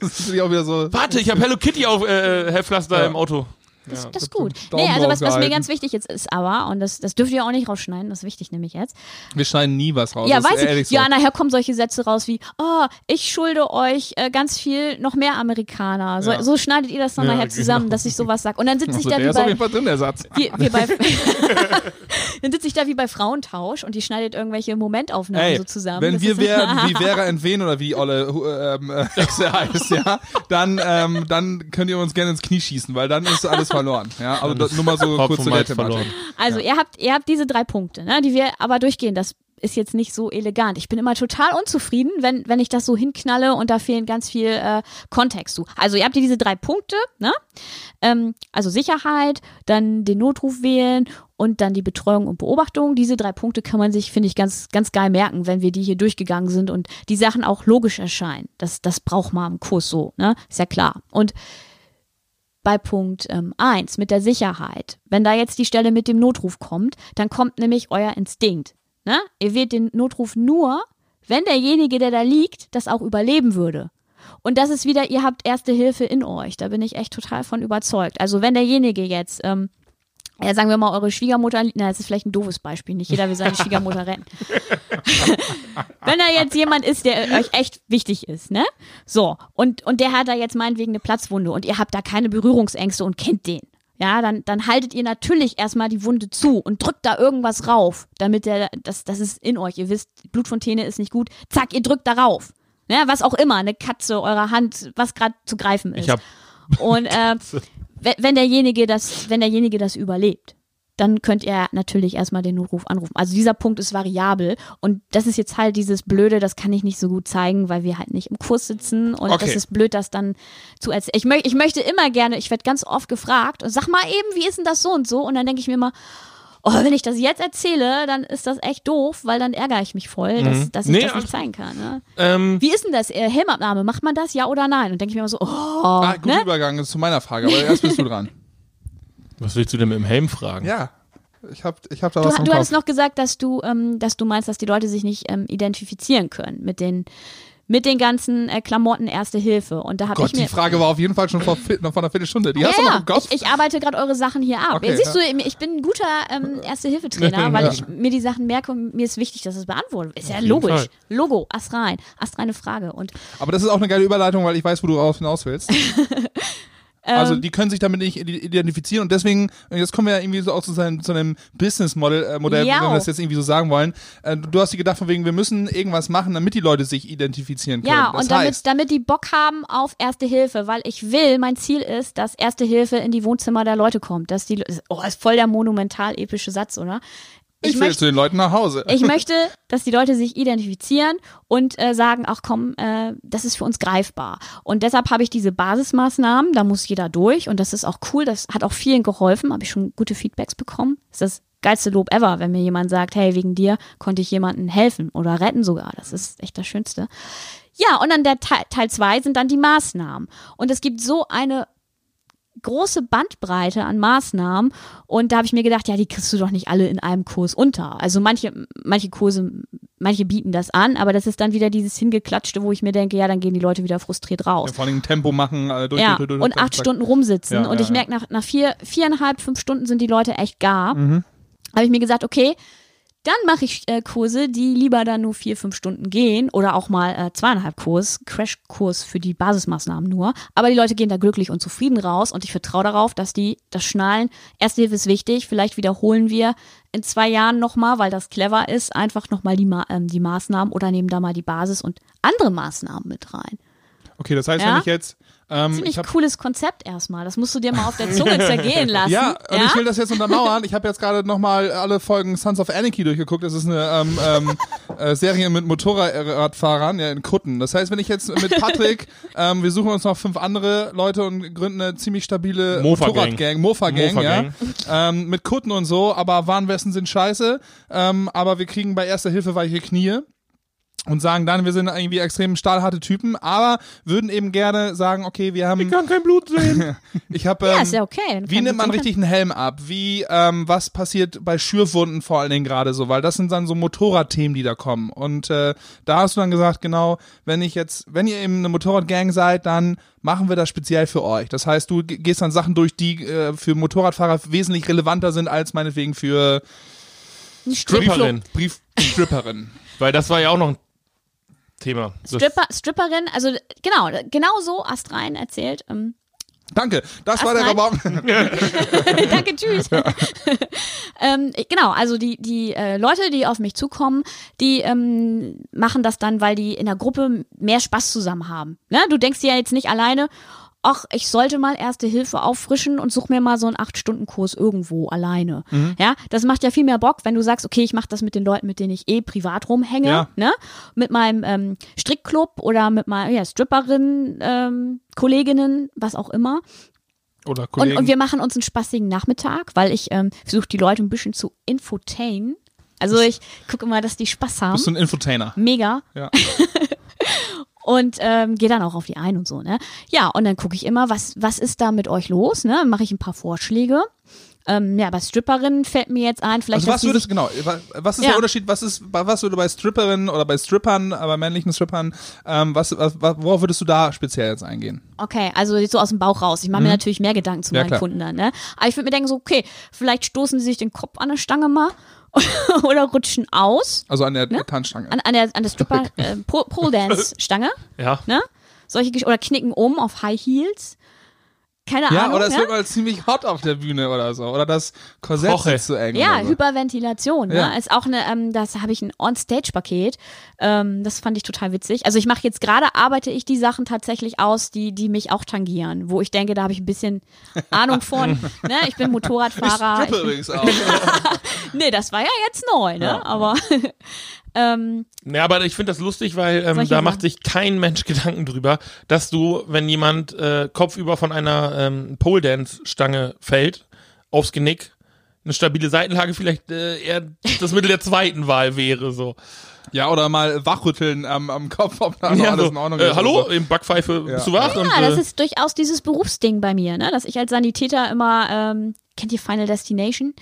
das ist auch wieder so. Warte, ich habe Hello Kitty auf äh, Heftpflaster Ja. im Auto. Das, Ja. das ist gut. Nee, also was, was mir ganz wichtig jetzt ist aber, und das, das dürft ihr auch nicht rausschneiden, das ist wichtig nämlich jetzt. Wir schneiden nie was raus. ja, ist weiß ich. so. Ja, nachher kommen solche Sätze raus wie, oh, ich schulde euch äh, ganz viel, noch mehr Amerikaner. So, Ja. so schneidet ihr das dann Ja, nachher zusammen, genau. dass ich sowas sage. Und dann sitze ich Also, da der wie ist auf bei, jeden Fall drin, der Satz. wie, wie bei dann sitze ich da wie bei Frauentausch und die schneidet irgendwelche Momentaufnahmen Ey, so zusammen. wenn Das wir ist- wären, wie Vera Entwen oder wie Olle ähm, äh, heißt, ja, dann, ähm, dann könnt ihr uns gerne ins Knie schießen, weil dann ist alles verloren. Ja, aber das, nur mal so kurz zu der Thematik. Also ihr habt, ihr habt diese drei Punkte, ne, die wir aber durchgehen. Das ist jetzt nicht so elegant. Ich bin immer total unzufrieden, wenn, wenn ich das so hinknalle und da fehlen ganz viel äh, Kontext zu. Also ihr habt hier diese drei Punkte, ne? Ähm, also Sicherheit, dann den Notruf wählen und dann die Betreuung und Beobachtung. Diese drei Punkte kann man sich, finde ich, ganz, ganz geil merken, wenn wir die hier durchgegangen sind und die Sachen auch logisch erscheinen. Das, das braucht man im Kurs so, ne? Ist ja klar. Und bei Punkt 1 mit der Sicherheit. Wenn da jetzt die Stelle mit dem Notruf kommt, dann kommt nämlich euer Instinkt. Ne? Ihr wählt den Notruf nur, wenn derjenige, der da liegt, das auch überleben würde. Und das ist wieder, ihr habt erste Hilfe in euch. Da bin ich echt total von überzeugt. Also wenn derjenige jetzt, ähm, ja, sagen wir mal, eure Schwiegermutter, na, das ist vielleicht ein doofes Beispiel, nicht jeder will seine Schwiegermutter retten. wenn da jetzt jemand ist, der euch echt wichtig ist, ne? So, und, und der hat da jetzt meinetwegen eine Platzwunde und ihr habt da keine Berührungsängste und kennt den. Ja, dann, dann haltet ihr natürlich erstmal die Wunde zu und drückt da irgendwas rauf, damit der, das, das ist in euch. Ihr wisst, Blutfontäne ist nicht gut. Zack, ihr drückt darauf. Ja, was auch immer, eine Katze, eure Hand, was gerade zu greifen ist. Ich hab Und äh, wenn, derjenige das, wenn derjenige das überlebt, dann könnt ihr natürlich erstmal den Notruf anrufen. Also dieser Punkt ist variabel und das ist jetzt halt dieses Blöde, das kann ich nicht so gut zeigen, weil wir halt nicht im Kurs sitzen und Okay. das ist blöd, das dann zu erzählen. Ich, mö ich möchte immer gerne, ich werde ganz oft gefragt, sag mal eben, wie ist denn das so und so? Und dann denke ich mir immer, oh, wenn ich das jetzt erzähle, dann ist das echt doof, weil dann ärgere ich mich voll, dass, dass ich Nee, das nicht zeigen kann. Ne? ähm, Wie ist denn das? Äh, Helmabnahme, macht man das, ja oder nein? Und denke ich mir immer so, oh, Ah, guter ne? Übergang ist zu meiner Frage, aber erst bist du dran. was willst du denn mit dem Helm fragen? Ja, ich hab, ich hab da Du, was im du hattest Kopf. noch gesagt, dass du, ähm, dass du meinst, dass die Leute sich nicht ähm, identifizieren können mit den, mit den ganzen äh, Klamotten Erste Hilfe. Und da habe ich mir. die Frage war auf jeden Fall schon vor, noch vor einer Viertelstunde. Die ja, hast du noch im Kopf? ich, ich arbeite gerade eure Sachen hier ab. Okay, Siehst ja. du, ich bin ein guter ähm, Erste-Hilfe-Trainer, weil ich mir die Sachen merke und mir ist wichtig, dass es beantwortet wird. Ist ja logisch. Fall. Logo, astrein, astreine Frage. Und aber das ist auch eine geile Überleitung, weil ich weiß, wo du raus hinaus willst. Also Ähm, die können sich damit nicht ide- identifizieren und deswegen, jetzt kommen wir ja irgendwie so auch zu, seinem, zu einem Business-Modell, äh, Modell, wenn wir das jetzt irgendwie so sagen wollen. Äh, du hast dir gedacht von wegen, wir müssen irgendwas machen, damit die Leute sich identifizieren können. Ja, das und damit, heißt, damit die Bock haben auf Erste Hilfe, weil ich will, mein Ziel ist, dass Erste Hilfe in die Wohnzimmer der Leute kommt. Dass die, oh, ist voll der monumental epische Satz, oder? Ich, will zu den Leuten nach Hause. ich möchte, dass die Leute sich identifizieren und äh, sagen, ach komm, äh, das ist für uns greifbar. Und deshalb habe ich diese Basismaßnahmen, da muss jeder durch und das ist auch cool, das hat auch vielen geholfen, habe ich schon gute Feedbacks bekommen. Das ist das geilste Lob ever, wenn mir jemand sagt, hey, wegen dir konnte ich jemanden helfen oder retten sogar. Das ist echt das Schönste. Ja, und dann der Teil, Teil zwei sind dann die Maßnahmen. Und es gibt so eine große Bandbreite an Maßnahmen und da habe ich mir gedacht, ja, die kriegst du doch nicht alle in einem Kurs unter. Also manche, manche Kurse, manche bieten das an, aber das ist dann wieder dieses hingeklatschte, wo ich mir denke, ja, dann gehen die Leute wieder frustriert raus. ja, vor allem Tempo machen, äh, durch, Ja, durch, durch, und acht Stunden rumsitzen Ja, und ich merke, nach, nach vier, viereinhalb, fünf Stunden sind die Leute echt gar. Mhm. Habe ich mir gesagt, okay, dann mache ich äh, Kurse, die lieber dann nur vier, fünf Stunden gehen oder auch mal äh, zweieinhalb Kurs, Crashkurs für die Basismaßnahmen nur. Aber die Leute gehen da glücklich und zufrieden raus und ich vertraue darauf, dass die das schnallen. Erste Hilfe ist wichtig, vielleicht wiederholen wir in zwei Jahren nochmal, weil das clever ist, einfach nochmal die, Ma ähm, die Maßnahmen oder nehmen da mal die Basis und andere Maßnahmen mit rein. Okay, das heißt, Ja? wenn ich jetzt, ähm, Ziemlich ich hab, cooles Konzept erstmal. Das musst du dir mal auf der Zunge zergehen lassen. Ja, und ich will das jetzt untermauern. Ich habe jetzt gerade nochmal alle Folgen Sons of Anarchy durchgeguckt. Das ist eine ähm, ähm, äh, Serie mit Motorradfahrern ja, in Kutten. Das heißt, wenn ich jetzt mit Patrick, ähm, wir suchen uns noch fünf andere Leute und gründen eine ziemlich stabile Mofa-Gang. Motorradgang, Mofa-Gang, ja. Mofa-Gang. Ähm, mit Kutten und so, aber Warnwesten sind scheiße. Ähm, aber wir kriegen bei erster Hilfe weiche Knie und sagen dann, wir sind irgendwie extrem stahlharte Typen, aber würden eben gerne sagen, okay, wir haben, Ich kann kein Blut sehen. ich habe, Ja, ähm, ist ja okay. Wie nimmt man richtig einen Helm ab? Wie, ähm, was passiert bei Schürfwunden vor allen Dingen gerade so? Weil das sind dann so Motorradthemen, die da kommen. Und äh, da hast du dann gesagt, genau, wenn ich jetzt, wenn ihr eben eine Motorradgang seid, dann machen wir das speziell für euch. Das heißt, du ge- gehst dann Sachen durch, die äh, für Motorradfahrer wesentlich relevanter sind als meinetwegen für Stripperin. Brief Stripperin. Weil das war ja auch noch ein Thema. Das- Stripper, Stripperin, also genau, genau so astrein erzählt. Ähm, Danke, das war der. Rabaut. Danke, tschüss. ähm, genau, also die, die äh, Leute, die auf mich zukommen, die ähm, machen das dann, weil die in der Gruppe mehr Spaß zusammen haben. Ne? Du denkst dir ja jetzt nicht alleine, ach, ich sollte mal Erste Hilfe auffrischen und such mir mal so einen Acht-Stunden-Kurs irgendwo alleine. Mhm. Ja, das macht ja viel mehr Bock, wenn du sagst, okay, ich mache das mit den Leuten, mit denen ich eh privat rumhänge, Ja. ne? Mit meinem ähm, Strickclub oder mit meinen ja, Stripperinnen, ähm, Kolleginnen, was auch immer. Oder Und, Kollegen. und wir machen uns einen spaßigen Nachmittag, weil ich ähm, versuche die Leute ein bisschen zu infotainen. Also ich gucke immer, dass die Spaß haben. bist du ein Infotainer. Mega. Ja. Und ähm, gehe dann auch auf die ein und so, ne? Ja, und dann gucke ich immer, was, was ist da mit euch los, ne? Mache ich ein paar Vorschläge. Ähm, ja, bei Stripperinnen fällt mir jetzt ein, vielleicht Also was würdest genau, wa- was ist Ja. der Unterschied, was ist, wa- was würde bei Stripperinnen oder bei Strippern, bei männlichen Strippern, ähm, was, was, wa- worauf würdest du da speziell jetzt eingehen? Okay, also jetzt so aus dem Bauch raus. Ich mache mir natürlich mehr Gedanken zu Mhm. Ja, meinen klar. Kunden dann, ne? Aber ich würde mir denken, so, okay, vielleicht stoßen sie sich den Kopf an der Stange mal oder rutschen aus. Also an der Tanzstange. an, an der, an der Stripper äh, Po- Pole Dance Stange, ja. ne? Solche oder knicken um auf High Heels. Keine ja, Ahnung. oder es ne? wird mal ziemlich hot auf der Bühne oder so. Oder das Korsett Koche. sitzt zu eng. ja, so. Hyperventilation. Ne? Ja. Ist auch eine, ähm, das habe ich ein On-Stage-Paket. Ähm, das fand ich total witzig. Also ich mache jetzt gerade, arbeite ich die Sachen tatsächlich aus, die, die mich auch tangieren, wo ich denke, da habe ich ein bisschen Ahnung von. ne? Ich bin Motorradfahrer. Ich Ich übrigens auch. nee, das war ja jetzt neu, ne? Ja. Aber ähm, Ja, aber ich finde das lustig, weil ähm, da macht sich kein Mensch Gedanken drüber, dass du, wenn jemand äh, kopfüber von einer ähm, Pole Dance Stange fällt, aufs Genick, eine stabile Seitenlage vielleicht äh, eher das Mittel der zweiten Wahl wäre so. ja, oder mal wachrütteln am, am Kopf, ob da Ja, alles so, in Ordnung äh, ist. hallo, so. im Backpfeife bist du wach? und, Ja, das äh, ist durchaus dieses Berufsding bei mir, ne? Dass ich als Sanitäter immer, ähm, kennt ihr Final Destination?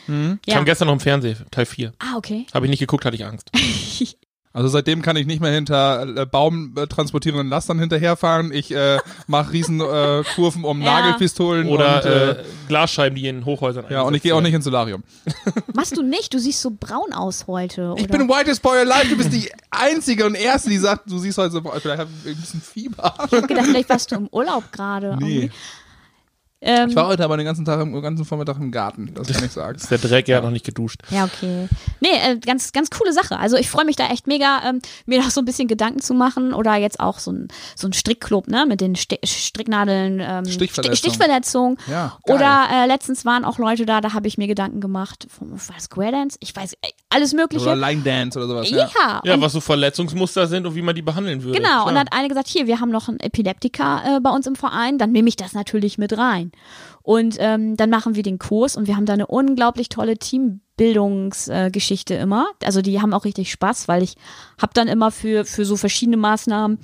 Ja. kam gestern noch im Fernsehen, Teil 4. Ah, okay. Habe ich nicht geguckt, hatte ich Angst. Also seitdem kann ich nicht mehr hinter äh, Baum äh, transportierenden Lastern hinterherfahren. Ich äh, mache riesen äh, Kurven um Ja. Nagelpistolen Oder und, äh, äh, Glasscheiben, die in Hochhäusern ja, und ich gehe auch nicht ins Solarium. Machst du nicht? Du siehst so braun aus heute, oder? Ich bin whitest boy alive, du bist die einzige und erste, die sagt, du siehst heute so, vielleicht hab ich ein bisschen Fieber. Ich hab gedacht, vielleicht warst du im Urlaub gerade. Nee. Ähm, Ich war heute aber den ganzen Tag, im den ganzen Vormittag im Garten, das kann ich sagen. ist der Dreck ja noch nicht geduscht. Ja, okay. Nee, äh, ganz, ganz coole Sache. Also ich freue mich da echt mega, ähm, mir da so ein bisschen Gedanken zu machen oder jetzt auch so ein, so ein Strickclub, ne, mit den Sti Stricknadeln, ähm, Stichverletzung. Sti- Stichverletzung. Ja, geil. Oder äh, letztens waren auch Leute da, da habe ich mir Gedanken gemacht, vom, war Square Dance? Ich weiß, äh, alles mögliche. Oder Line Dance oder sowas. ja, Ja. Ja, was so Verletzungsmuster sind und wie man die behandeln würde. genau. Klar. Und dann hat eine gesagt, hier, wir haben noch einen Epileptiker äh, bei uns im Verein, dann nehme ich das natürlich mit rein. Und ähm, dann machen wir den Kurs und wir haben da eine unglaublich tolle Teambildungsgeschichte äh, immer. Also die haben auch richtig Spaß, weil ich habe dann immer für, für so verschiedene Maßnahmen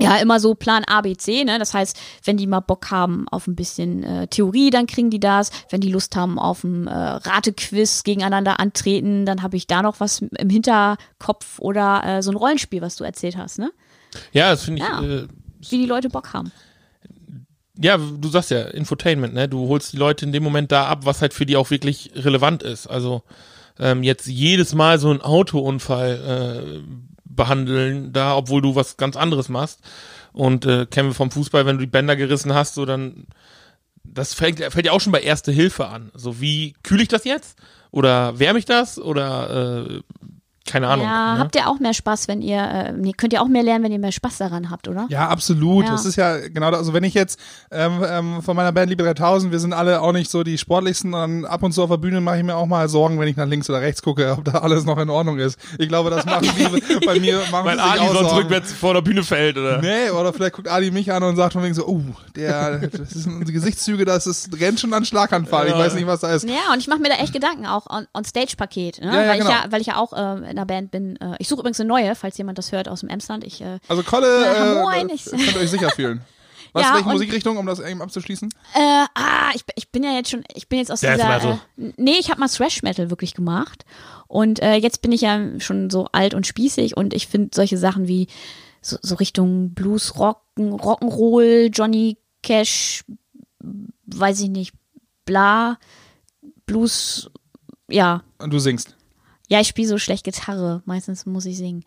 ja, immer so Plan A, B, C, ne? Das heißt, wenn die mal Bock haben auf ein bisschen äh, Theorie, dann kriegen die das. Wenn die Lust haben auf ein äh, Ratequiz gegeneinander antreten, dann habe ich da noch was im Hinterkopf oder äh, so ein Rollenspiel, was du erzählt hast, ne? ja, das finde ich. Ja. Äh, Wie die Leute Bock haben. Ja, du sagst ja, Infotainment, ne? Du holst die Leute in dem Moment da ab, was halt für die auch wirklich relevant ist. Also ähm, jetzt jedes Mal so einen Autounfall äh, behandeln, da, obwohl du was ganz anderes machst. Und äh, kennen wir vom Fußball, wenn du die Bänder gerissen hast, so dann das fällt, fällt ja auch schon bei Erste Hilfe an. So wie kühle ich das jetzt? Oder wärme ich das? Oder äh, keine Ahnung. ja, ne? habt ihr auch mehr Spaß, wenn ihr, äh, nee, könnt ihr auch mehr lernen, wenn ihr mehr Spaß daran habt, oder? Ja, absolut. Ja. Das ist ja genau das. Also wenn ich jetzt ähm, ähm, von meiner Band Liebe 3000, wir sind alle auch nicht so die sportlichsten und ab und zu auf der Bühne mache ich mir auch mal Sorgen, wenn ich nach links oder rechts gucke, ob da alles noch in Ordnung ist. Ich glaube, das machen die bei mir, machen Weil Ali auch sonst Sorgen. rückwärts vor der Bühne fällt, oder? Nee, oder vielleicht guckt Adi mich an und sagt von wegen so, oh, der, das sind die Gesichtszüge, das ist, rennt schon an Schlaganfall. Ich Ja. weiß nicht, was da ist. Ja, und ich mache mir da echt Gedanken, auch on, on Stage-Paket, ne? Ja, ja, weil, genau. ich ja, weil ich ja auch äh, einer Band bin. Äh, ich suche übrigens eine neue, falls jemand das hört aus dem Emsland. Ich, äh, Also Kolle, Ja, moin, äh, ich- könnt ihr euch sicher fühlen. Was, Ja, welche Musikrichtung, um das eben abzuschließen? Äh, ah, ich, ich bin ja jetzt schon, ich bin jetzt aus Death dieser. Metal. Äh, nee, ich habe mal Thrash Metal wirklich gemacht. Und äh, jetzt bin ich ja schon so alt und spießig und ich finde solche Sachen wie so, so Richtung Blues, Rocken, Rock'n'Roll, Johnny Cash, weiß ich nicht, bla, Blues, ja. Und du singst. Ja, ich spiele so schlecht Gitarre. Meistens muss ich singen.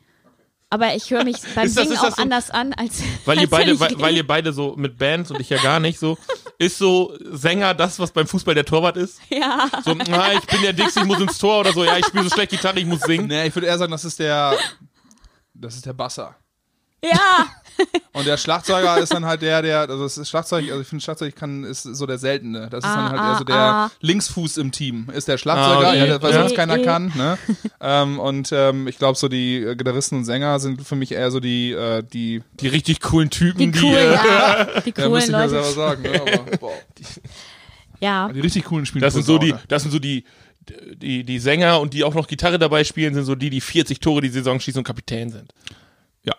Aber ich höre mich beim das- Singen auch so- anders an, als Weil ihr als wenn beide, ich weil, weil ihr beide so mit Bands und ich ja gar nicht so, ist so Sänger das, was beim Fußball der Torwart ist? Ja. So, na, ich bin der Dixie, ich muss ins Tor oder so, ja, ich spiele so schlecht Gitarre, ich muss singen. Nee, ich würde eher sagen, das ist der, das ist der Basser. Ja. Und der Schlagzeuger ist dann halt der, der, also das Schlagzeug, also ich finde Schlagzeug kann, ist so der seltene. Das ist Ah, dann halt ah, eher so der ah. Linksfuß im Team. Ist der Schlagzeuger, Ah, okay. ja, der, weil Ja. sonst keiner Eh, eh. kann, ne? ähm, und ähm, ich glaube so die äh, Gitarristen und Sänger sind für mich eher so die, äh, die, Die richtig coolen Typen, Die die, coolen, äh, ja. Die ja, coolen müsste ich ja Leute. selber sagen, ne? Aber, boah, Ja. die richtig coolen spielen das sind so die, das sind so die, die, die Sänger und die auch noch Gitarre dabei spielen, sind so die, die 40 Tore die Saison schießen und Kapitän sind. Ja.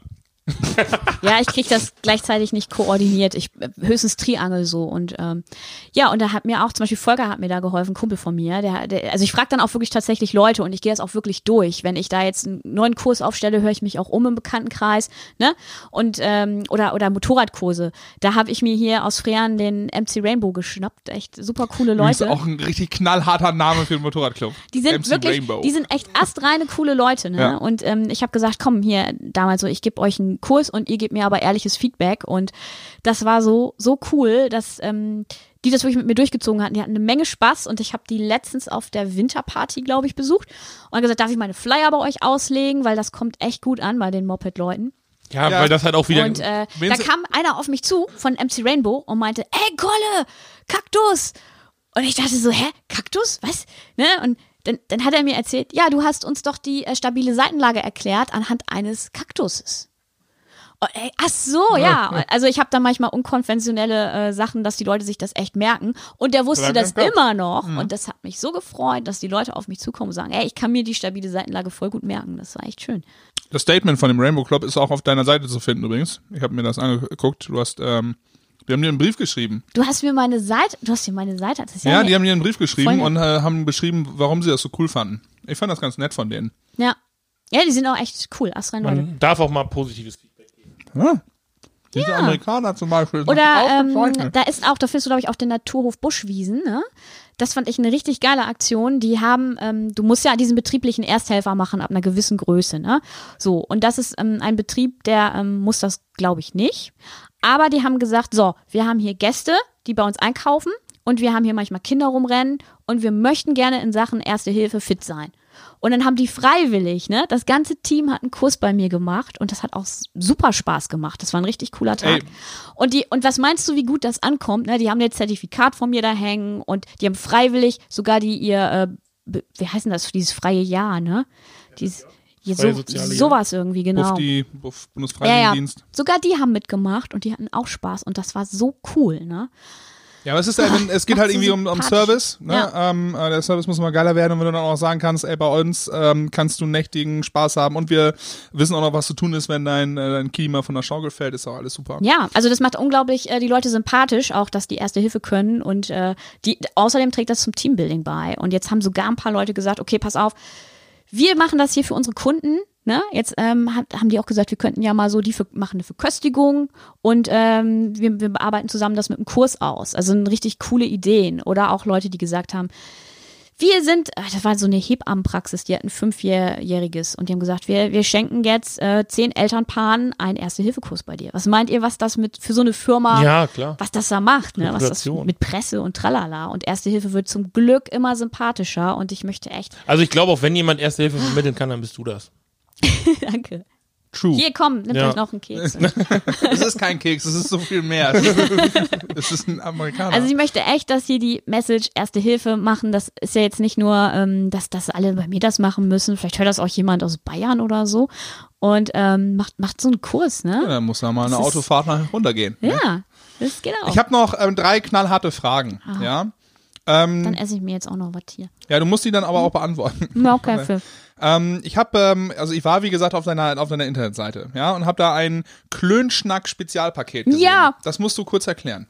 Ja, ich krieg das gleichzeitig nicht koordiniert. Ich höchstens Triangel so und ähm, ja und da hat mir auch zum Beispiel Volker hat mir da geholfen, Kumpel von mir. Der, der also ich frage dann auch wirklich tatsächlich Leute und ich gehe das auch wirklich durch. Wenn ich da jetzt einen neuen Kurs aufstelle, höre ich mich auch um im Bekanntenkreis, ne? Und ähm, oder oder Motorradkurse. Da habe ich mir hier aus Frean den MC Rainbow geschnappt. Echt super coole Das ist Leute. auch ein richtig knallharter Name für den Motorradclub. Die sind MC wirklich, Rainbow. die sind echt astreine coole Leute, ne? Ja. Und ähm, ich habe gesagt, komm hier damals so, ich gebe euch einen Kurs und ihr gebt mir aber ehrliches Feedback. Und das war so so cool, dass ähm, die das wirklich mit mir durchgezogen hatten. Die hatten eine Menge Spaß und ich habe die letztens auf der Winterparty, glaube ich, besucht und gesagt, darf ich meine Flyer bei euch auslegen, weil das kommt echt gut an bei den Moped-Leuten. Ja, Ja. weil das halt auch wieder. Und äh, da kam einer auf mich zu von MC Rainbow und meinte, ey Kolle, Kaktus. Und ich dachte so, hä, Kaktus? Was? Ne? Und dann, dann hat er mir erzählt, ja, du hast uns doch die äh, stabile Seitenlage erklärt anhand eines Kaktuses. Ey, ach so, ja. Also ich habe da manchmal unkonventionelle äh, Sachen, dass die Leute sich das echt merken. Und der wusste das immer noch. Mhm. Und das hat mich so gefreut, dass die Leute auf mich zukommen und sagen, ey, ich kann mir die stabile Seitenlage voll gut merken. Das war echt schön. Das Statement von dem Rainbow Club ist auch auf deiner Seite zu finden übrigens. Ich habe mir das angeguckt. Du hast, ähm, wir haben dir einen Brief geschrieben. Du hast mir meine Seite, du hast mir meine Seite, das ist ja, Ja, die haben dir einen Brief geschrieben und äh, haben beschrieben, warum sie das so cool fanden. Ich fand das ganz nett von denen. Ja. Ja, die sind auch echt cool, astrein Leute. man darf auch mal positives Feedback Ja. Diese Amerikaner zum Beispiel. sind Oder ähm, da ist auch, da findest du, glaube ich, auch den Naturhof Buschwiesen, ne? Das fand ich eine richtig geile Aktion. Die haben, ähm, du musst ja diesen betrieblichen Ersthelfer machen ab einer gewissen Größe, ne? So, und das ist ähm, ein Betrieb, der ähm, muss das, glaube ich, nicht. Aber die haben gesagt, so, wir haben hier Gäste, die bei uns einkaufen und wir haben hier manchmal Kinder rumrennen und wir möchten gerne in Sachen Erste Hilfe fit sein. Und dann haben die freiwillig, ne? Das ganze Team hat einen Kurs bei mir gemacht und das hat auch super Spaß gemacht. Das war ein richtig cooler Tag. Ey. Und die, und was meinst du, wie gut das ankommt? Ne? Die haben jetzt Zertifikat von mir da hängen und die haben freiwillig sogar die ihr, äh, wie heißt denn das, dieses freie Jahr, ne? Dieses, Freie so, sowas irgendwie, genau. Bufdi, Buff, Ja, ja. Bundesfreiwilligendienst. Sogar die haben mitgemacht und die hatten auch Spaß und das war so cool, ne? Ja, aber es ist wenn- es geht halt irgendwie um, um. Service. Ne? Ja. Ähm, äh, der Service muss immer geiler werden und wenn du dann auch sagen kannst, ey, bei uns ähm, kannst du nächtigen Spaß haben und wir wissen auch noch, was zu tun ist, wenn dein, äh, dein mal von der Schaukel fällt, ist auch alles super. Ja, also das macht unglaublich äh, die Leute sympathisch, auch dass die Erste Hilfe können und äh, die außerdem trägt das zum Teambuilding bei. Und jetzt haben sogar ein paar Leute gesagt, okay, pass auf, wir machen das hier für unsere Kunden. Ne? Jetzt ähm, hat, haben die auch gesagt, wir könnten ja mal so die für, machen eine Verköstigung und ähm, wir, wir bearbeiten zusammen das mit einem Kurs aus. Also sind richtig coole Ideen. Oder auch Leute, die gesagt haben, wir sind, äh, das war so eine Hebammenpraxis, die hatten ein fünfjähriges und die haben gesagt, wir, wir schenken jetzt äh, zehn Elternpaaren einen Erste-Hilfe-Kurs bei dir. Was meint ihr, was das mit für so eine Firma, Ja, klar. was das da macht, ne? Was das mit Presse und tralala. Und Erste Hilfe wird zum Glück immer sympathischer und ich möchte echt, Also ich glaube, auch wenn jemand Erste Hilfe vermitteln kann, dann bist du das. danke. True. Hier, komm, nimm Ja. euch noch einen Keks. Es ist kein Keks, es ist so viel mehr. Es ist ein Amerikaner. Also ich möchte echt, dass hier die Message Erste Hilfe machen. Das ist ja jetzt nicht nur, ähm, dass, dass alle bei mir das machen müssen. Vielleicht hört das auch jemand aus Bayern oder so. Und ähm, macht, macht so einen Kurs, ja, ne? dann muss da mal eine Das ist- Autofahrt nach runtergehen. ne? Ja, das geht auch. Ich habe noch ähm, drei knallharte Fragen. Ja? Ähm, Dann esse ich mir jetzt auch noch was hier. ja, du musst die dann aber auch beantworten. Ja, okay, für. Ähm, ich habe, ähm, also ich war wie gesagt auf deiner auf deiner Internetseite, ja, und habe da ein Klönschnack Spezialpaket gesehen. Ja. Das musst du kurz erklären.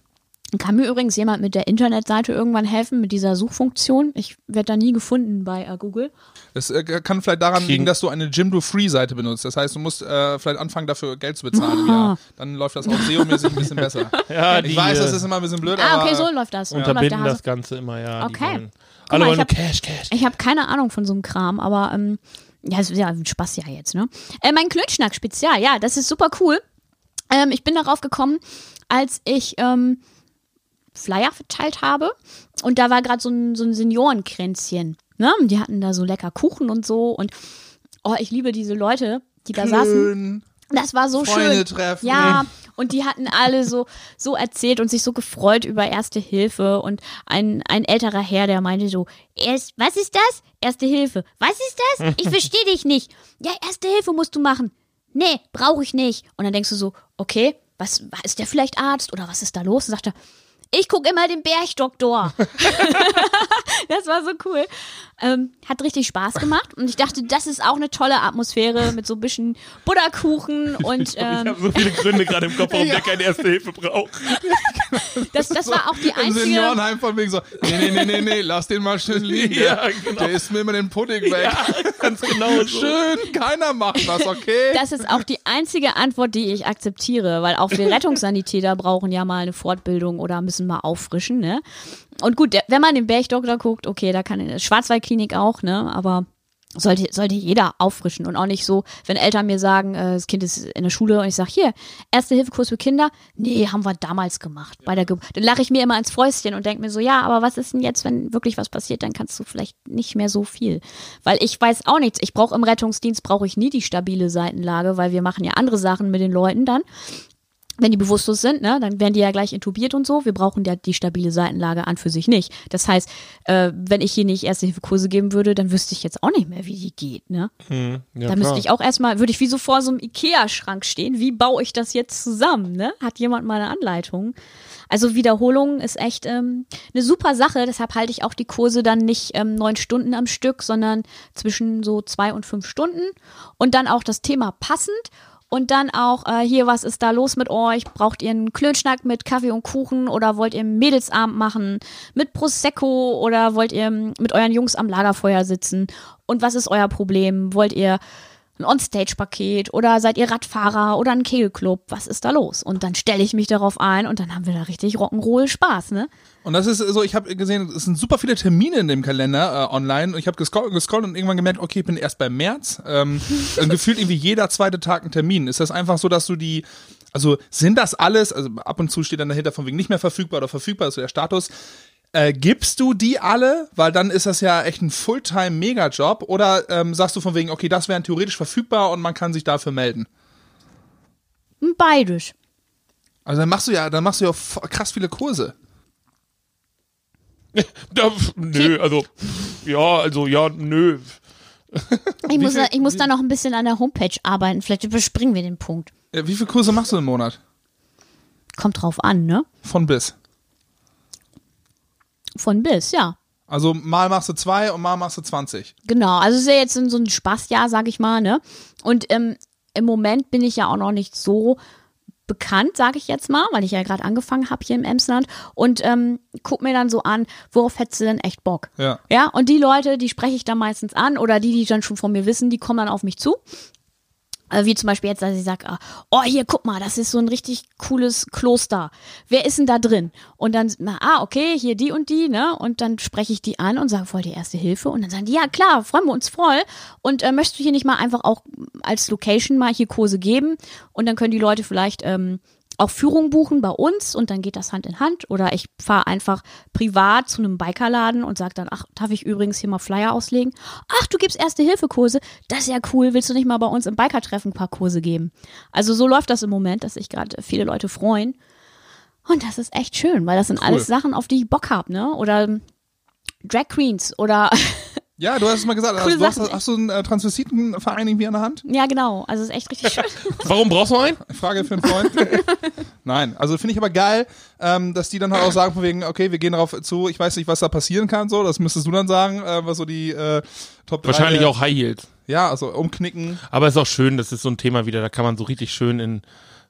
Kann mir übrigens jemand mit der Internetseite irgendwann helfen, mit dieser Suchfunktion? Ich werde da nie gefunden bei äh, Google. Das äh, kann vielleicht daran liegen, dass du eine Jimdo-Free-Seite benutzt. Das heißt, du musst äh, vielleicht anfangen, dafür Geld zu bezahlen Jahr. Dann läuft das auch SEO-mäßig ein bisschen besser. Ja, ich die, weiß, äh, das ist immer ein bisschen blöd, Ah, aber okay, so läuft das. So unterbinden Hase. das Ganze immer, ja. Okay. alle mal, wollen hab- Cash, Cash. Ich habe keine Ahnung von so einem Kram, aber ähm, ja, ist ja Spaß ja jetzt, ne? Äh, mein Klönschnack-Spezial, ja, das ist super cool. Ähm, ich bin darauf gekommen, als ich ähm, Flyer verteilt habe und da war gerade so ein, so ein Seniorenkränzchen. Ne? Die hatten da so lecker Kuchen und so und oh, ich liebe diese Leute, die da saßen. Klön. Das war so Freunde schön. treffen. Ja, und die hatten alle so, so erzählt und sich so gefreut über Erste Hilfe. Und ein, ein älterer Herr, der meinte so, Erst, was ist das? Erste Hilfe. Was ist das? Ich verstehe dich nicht. Ja, Erste Hilfe musst du machen. Nee, brauche ich nicht. Und dann denkst du so, okay, was, ist der vielleicht Arzt oder was ist da los? Und sagt er, ich gucke immer den Bergdoktor. das war so cool. Ähm, hat richtig Spaß gemacht und ich dachte, das ist auch eine tolle Atmosphäre mit so ein bisschen Butterkuchen und Ich ähm, habe so viele Gründe gerade im Kopf, warum der keine Erste Hilfe braucht. das, das war auch die Im einzige. Seniorenheim von wegen so, nee, nee, nee, nee, nee, lass den mal schön liegen. Ja, der, genau. der isst mir immer den Pudding weg. Ganz genau so. Schön, keiner macht was, okay? Das ist auch die einzige Antwort, die ich akzeptiere, weil auch wir Rettungssanitäter brauchen ja mal eine Fortbildung oder müssen mal auffrischen, ne? Und gut, der, wenn man den Bergdoktor guckt, okay, da kann in der Schwarzwaldklinik auch, ne? Aber sollte, sollte jeder auffrischen und auch nicht so, wenn Eltern mir sagen, äh, das Kind ist in der Schule und ich sage, hier, Erste-Hilfe-Kurs für Kinder, nee, haben wir damals gemacht, bei der Geburt. Dann lache ich mir immer ins Fäustchen und denke mir so, ja, aber was ist denn jetzt, wenn wirklich was passiert, dann kannst du vielleicht nicht mehr so viel. Weil ich weiß auch nichts, ich brauche im Rettungsdienst, brauche ich nie die stabile Seitenlage, weil wir machen ja andere Sachen mit den Leuten dann wenn die bewusstlos sind, ne, dann werden die ja gleich intubiert und so. Wir brauchen ja die stabile Seitenlage an für sich nicht. Das heißt, äh, wenn ich hier nicht Erste-Hilfe-Kurse geben würde, dann wüsste ich jetzt auch nicht mehr, wie die geht, ne? Hm, ja, da müsste ich auch erstmal, würde ich wie so vor so einem Ikea-Schrank stehen. Wie baue ich das jetzt zusammen, ne? Hat jemand mal eine Anleitung? Also Wiederholung ist echt ähm, eine super Sache. Deshalb halte ich auch die Kurse dann nicht ähm, neun Stunden am Stück, sondern zwischen so zwei und fünf Stunden. Und dann auch das Thema passend. Und dann auch äh, hier, was ist da los mit euch? Braucht ihr einen Klönschnack mit Kaffee und Kuchen oder wollt ihr Mädelsabend machen mit Prosecco oder wollt ihr mit euren Jungs am Lagerfeuer sitzen? Und was ist euer Problem? Wollt ihr ein Onstage-Paket oder seid ihr Radfahrer oder ein Kegelclub? Was ist da los? Und dann stelle ich mich darauf ein und dann haben wir da richtig Rock'n'Roll Spaß, ne? Und das ist so, ich habe gesehen, es sind super viele Termine in dem Kalender äh, online und ich habe gescrollt, gescrollt und irgendwann gemerkt, okay, ich bin erst beim März. Ähm, und gefühlt irgendwie jeder zweite Tag ein Termin. Ist das einfach so, dass du die Also sind das alles, also ab und zu steht dann dahinter von wegen nicht mehr verfügbar oder verfügbar, ist so der Status. Äh, gibst du die alle? Weil dann ist das ja echt ein Fulltime-Megajob. Oder ähm, sagst du von wegen, okay, das wären theoretisch verfügbar und man kann sich dafür melden? Beides. Also dann machst du ja, dann machst du ja krass viele Kurse. Da, nö, also, ja, also, ja, nö. Ich muss, viel- da, ich muss da noch ein bisschen an der Homepage arbeiten. Vielleicht überspringen wir den Punkt. Wie viele Kurse machst du im Monat? Kommt drauf an, ne? Von bis. Von bis, ja. Also mal machst du zwei und mal machst du 20. Genau, also es ist ja jetzt so ein Spaßjahr, sag ich mal, ne? Und ähm, im Moment bin ich ja auch noch nicht so bekannt, sage ich jetzt mal, weil ich ja gerade angefangen habe hier im Emsland und ähm, guck mir dann so an, worauf hättest du denn echt Bock? Ja. Ja, und die Leute, die spreche ich dann meistens an oder die, die dann schon von mir wissen, die kommen dann auf mich zu. Äh, Wie zum Beispiel jetzt, dass ich sage, oh, hier, guck mal, das ist so ein richtig cooles Kloster. Wer ist denn da drin? Und dann, na, ah, okay, hier die und die, ne? Und dann spreche ich die an und sage, voll die erste Hilfe. Und dann sagen die, ja, klar, freuen wir uns voll. Und äh, möchtest du hier nicht mal einfach auch als Location mal hier Kurse geben? Und dann können die Leute vielleicht ähm, auch Führung buchen bei uns und dann geht das Hand in Hand. Oder ich fahre einfach privat zu einem Bikerladen und sage dann, ach, darf ich übrigens hier mal Flyer auslegen? Ach, du gibst Erste-Hilfe-Kurse? Das ist ja cool. Willst du nicht mal bei uns im Biker-Treffen ein paar Kurse geben? Also so läuft das im Moment, dass sich gerade viele Leute freuen. Und das ist echt schön, weil das sind alles Sachen, auf die ich Bock hab, ne? Oder ähm, Drag Queens oder Ja, du hast es mal gesagt. Coole Also, du hast, hast du einen äh, Transvestitenverein irgendwie an der Hand? ja genau, also es ist echt richtig schön. Warum brauchst du einen? Frage für einen Freund. Nein, also finde ich aber geil, ähm, dass die dann halt auch sagen von wegen, okay, wir gehen darauf zu, ich weiß nicht, was da passieren kann, so, das müsstest du dann sagen, äh, was so die äh, Top 3 Wahrscheinlich auch High Heels. Ja, also umknicken. Aber ist auch schön, das ist so ein Thema wieder, da kann man so richtig schön in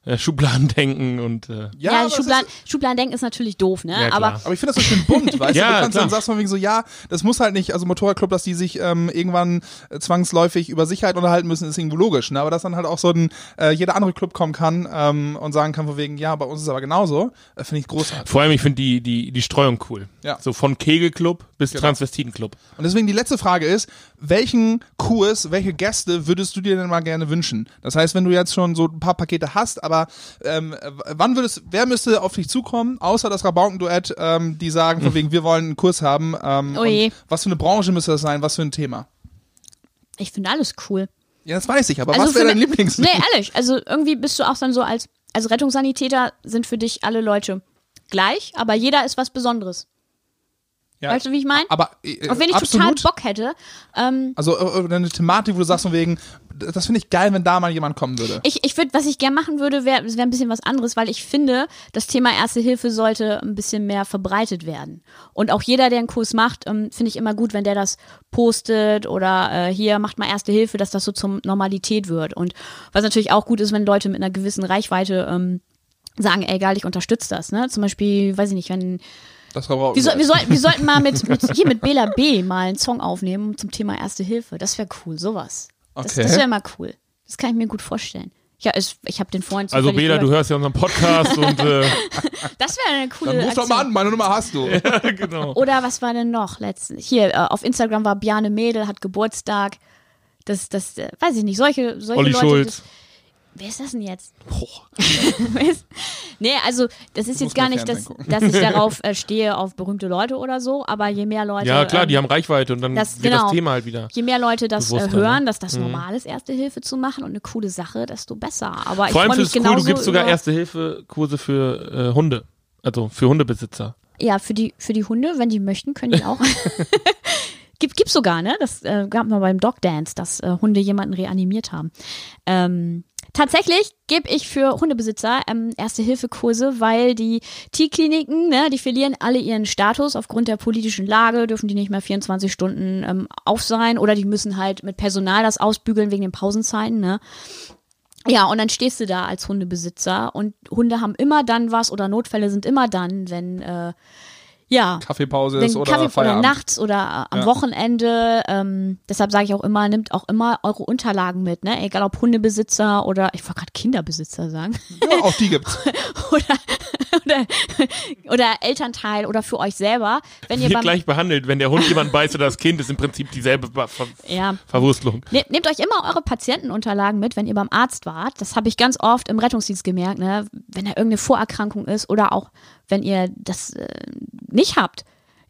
äh, Schubladen denken und äh, Ja, Ja, Schubladen, Ist, Schubladendenken ist natürlich doof, ne? Ja. Aber aber ich finde das so schön bunt, weißt Ja, du? Du kannst dann sagst von wegen so, ja, das muss halt nicht, also Motorradclub, dass die sich ähm, irgendwann äh, zwangsläufig über Sicherheit unterhalten müssen, ist irgendwo logisch, ne? Aber dass dann halt auch so ein, äh, jeder andere Club kommen kann ähm, und sagen kann von wegen, ja, bei uns ist es aber genauso, äh, finde ich großartig. vor allem, ich finde die, die, die Streuung cool. Ja. So von Kegelclub bis Genau. Transvestitenclub. Und deswegen die letzte Frage ist, welchen Kurs, welche Gäste würdest du dir denn mal gerne wünschen? Das heißt, wenn du jetzt schon so ein paar Pakete hast, aber ähm, äh, wann würdest, wer müsste auf dich zukommen, außer das Rabauken-Duett, ähm, die sagen von wegen, wir wollen einen Kurs haben. Ähm, Oh je. was für eine Branche müsste das sein, was für ein Thema? ich finde alles cool. Ja, das weiß ich, aber Also was wäre für dein Lieblings? Nee, ehrlich, also irgendwie bist du auch dann so als als Rettungssanitäter sind für dich alle Leute gleich, aber jeder ist was Besonderes. Ja, Weißt du, wie ich meine? Aber äh, Auf wen ich absolut. total Bock hätte. Ähm, Also äh, eine Thematik, wo du sagst von wegen, das finde ich geil, wenn da mal jemand kommen würde. ich ich würde, was ich gern machen würde, wäre wär ein bisschen was anderes, weil ich finde, das Thema Erste Hilfe sollte ein bisschen mehr verbreitet werden. Und auch jeder, der einen Kurs macht, ähm, finde ich immer gut, wenn der das postet oder äh, hier macht mal Erste Hilfe, dass das so zur Normalität wird. Und was natürlich auch gut ist, wenn Leute mit einer gewissen Reichweite ähm, sagen, ey, geil, ich unterstütze das. Ne? Zum Beispiel, weiß ich nicht, wenn Das. Wir, soll, wir, sollten, wir sollten mal mit, mit hier mit Bela B mal einen Song aufnehmen zum Thema Erste Hilfe. Das wäre cool, sowas. Das, Okay. das wäre mal cool. Das kann ich mir gut vorstellen. Ja, es, ich habe den vorhin Also Bela, du gehört. hörst ja unseren Podcast und äh, Das wäre eine coole Dann ruf doch mal an, meine Nummer hast du. genau. Oder was war denn noch letztens? Hier, äh, auf Instagram war Bjarne Mädel, hat Geburtstag. Das, das, äh, weiß ich nicht, solche, solche Olli Leute. Schulz. Das, wer ist das denn jetzt? Boah. Nee, also das ist jetzt gar nicht, dass, dass ich darauf äh, stehe, auf berühmte Leute oder so, aber je mehr Leute. Ja, klar, ähm, die haben Reichweite und dann das- wird genau. das Thema halt wieder. Je mehr Leute das äh, Bewusster, hören, ne? dass das normal ist, Erste Hilfe zu machen und eine coole Sache, desto besser. Aber ich Vor allem mich ist es cool, du gibst sogar über, Erste-Hilfe-Kurse für äh, Hunde. Also für Hundebesitzer. Ja, für die, für die Hunde, wenn die möchten, können die auch. Gibt, gibt's sogar, ne? Das äh, gab mal beim Dog Dance, dass äh, Hunde jemanden reanimiert haben. Ähm, tatsächlich gebe ich für Hundebesitzer ähm, Erste-Hilfe-Kurse, weil die Tierkliniken, ne, die verlieren alle ihren Status aufgrund der politischen Lage, dürfen die nicht mehr 24 Stunden ähm, auf sein oder die müssen halt mit Personal das ausbügeln wegen den Pausenzeiten, ne? Ja, und dann stehst du da als Hundebesitzer und Hunde haben immer dann was oder Notfälle sind immer dann, wenn äh, ja, Kaffeepause ist oder Kaffee oder Feierabend. nachts oder am Ja. Wochenende. Ähm, deshalb sage ich auch immer, nimmt auch immer eure Unterlagen mit, ne? Egal ob Hundebesitzer oder ich wollte gerade Kinderbesitzer sagen Ja, auch die gibt's. oder oder, oder Elternteil oder für euch selber. Wenn ihr Wird gleich behandelt. Wenn der Hund jemand beißt oder das Kind, ist im Prinzip dieselbe Ver ja, Verwurstelung. Ne- Nehmt euch immer eure Patientenunterlagen mit, wenn ihr beim Arzt wart. Das habe ich ganz oft im Rettungsdienst gemerkt, ne? wenn da irgendeine Vorerkrankung ist oder auch wenn ihr das äh, nicht habt.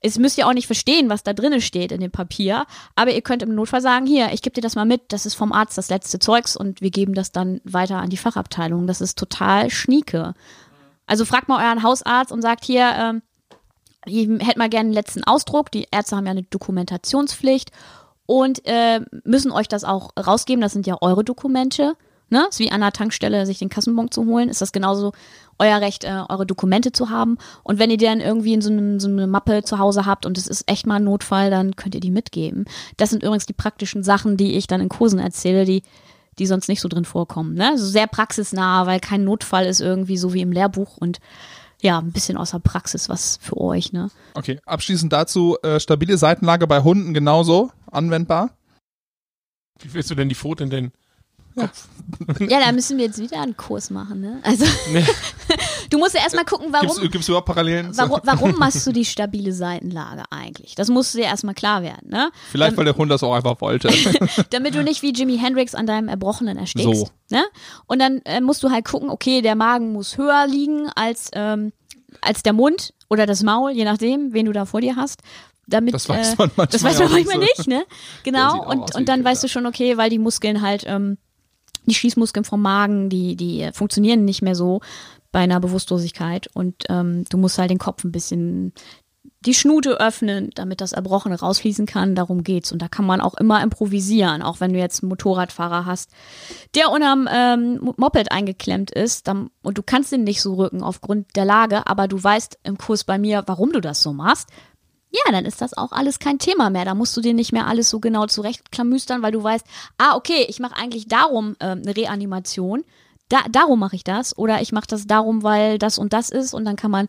Es müsst ihr auch nicht verstehen, was da drinnen steht in dem Papier, aber ihr könnt im Notfall sagen, hier, ich gebe dir das mal mit, das ist vom Arzt das letzte Zeugs und wir geben das dann weiter an die Fachabteilung. Das ist total schnieke. Also fragt mal euren Hausarzt und sagt hier, ähm, ich hätte mal gerne einen letzten Ausdruck. Die Ärzte haben ja eine Dokumentationspflicht und äh, müssen euch das auch rausgeben. Das sind ja eure Dokumente. Ne? Ist wie an der Tankstelle sich den Kassenbon zu holen. Ist das genauso euer Recht, äh, eure Dokumente zu haben. Und wenn ihr die dann irgendwie in so, einem, so eine Mappe zu Hause habt und es ist echt mal ein Notfall, dann könnt ihr die mitgeben. Das sind übrigens die praktischen Sachen, die ich dann in Kursen erzähle, die die sonst nicht so drin vorkommen. Ne? Also sehr praxisnah, weil kein Notfall ist irgendwie so wie im Lehrbuch und ja, ein bisschen außer Praxis was für euch. Ne? Okay, abschließend dazu, äh, stabile Seitenlage bei Hunden genauso anwendbar. Wie willst du denn die Pfote in den Ja, da müssen wir jetzt wieder einen Kurs machen, ne? Also, Nee. du musst ja erstmal gucken, warum, Gibt es überhaupt Parallelen? warum, warum machst du die stabile Seitenlage eigentlich? Das muss dir erstmal klar werden, ne? Vielleicht, weil der Hund das auch einfach wollte. Damit du nicht wie Jimi Hendrix an deinem Erbrochenen erstickst. So. Ne? Und dann äh, musst du halt gucken, okay, der Magen muss höher liegen als, ähm, als der Mund oder das Maul, je nachdem, wen du da vor dir hast. Damit, Das weiß äh, man manchmal Das weiß man nicht manchmal so. nicht, ne? Genau. Und, und dann weißt du schon, okay, weil die Muskeln halt, ähm, die Schließmuskeln vom Magen, die, die äh, funktionieren nicht mehr so bei einer Bewusstlosigkeit. Und ähm, du musst halt den Kopf ein bisschen die Schnute öffnen, damit das Erbrochene rausfließen kann. Darum geht's. Und da kann man auch immer improvisieren, auch wenn du jetzt einen Motorradfahrer hast, der unterm ähm, Moped eingeklemmt ist dann, und du kannst ihn nicht so rücken aufgrund der Lage, aber du weißt im Kurs bei mir, warum du das so machst. Ja, dann ist das auch alles kein Thema mehr. Da musst du dir nicht mehr alles so genau zurechtklamüstern, weil du weißt, ah, okay, ich mache eigentlich darum ähm, eine Reanimation. Da, darum mache ich das. Oder ich mache das darum, weil das und das ist. Und dann kann man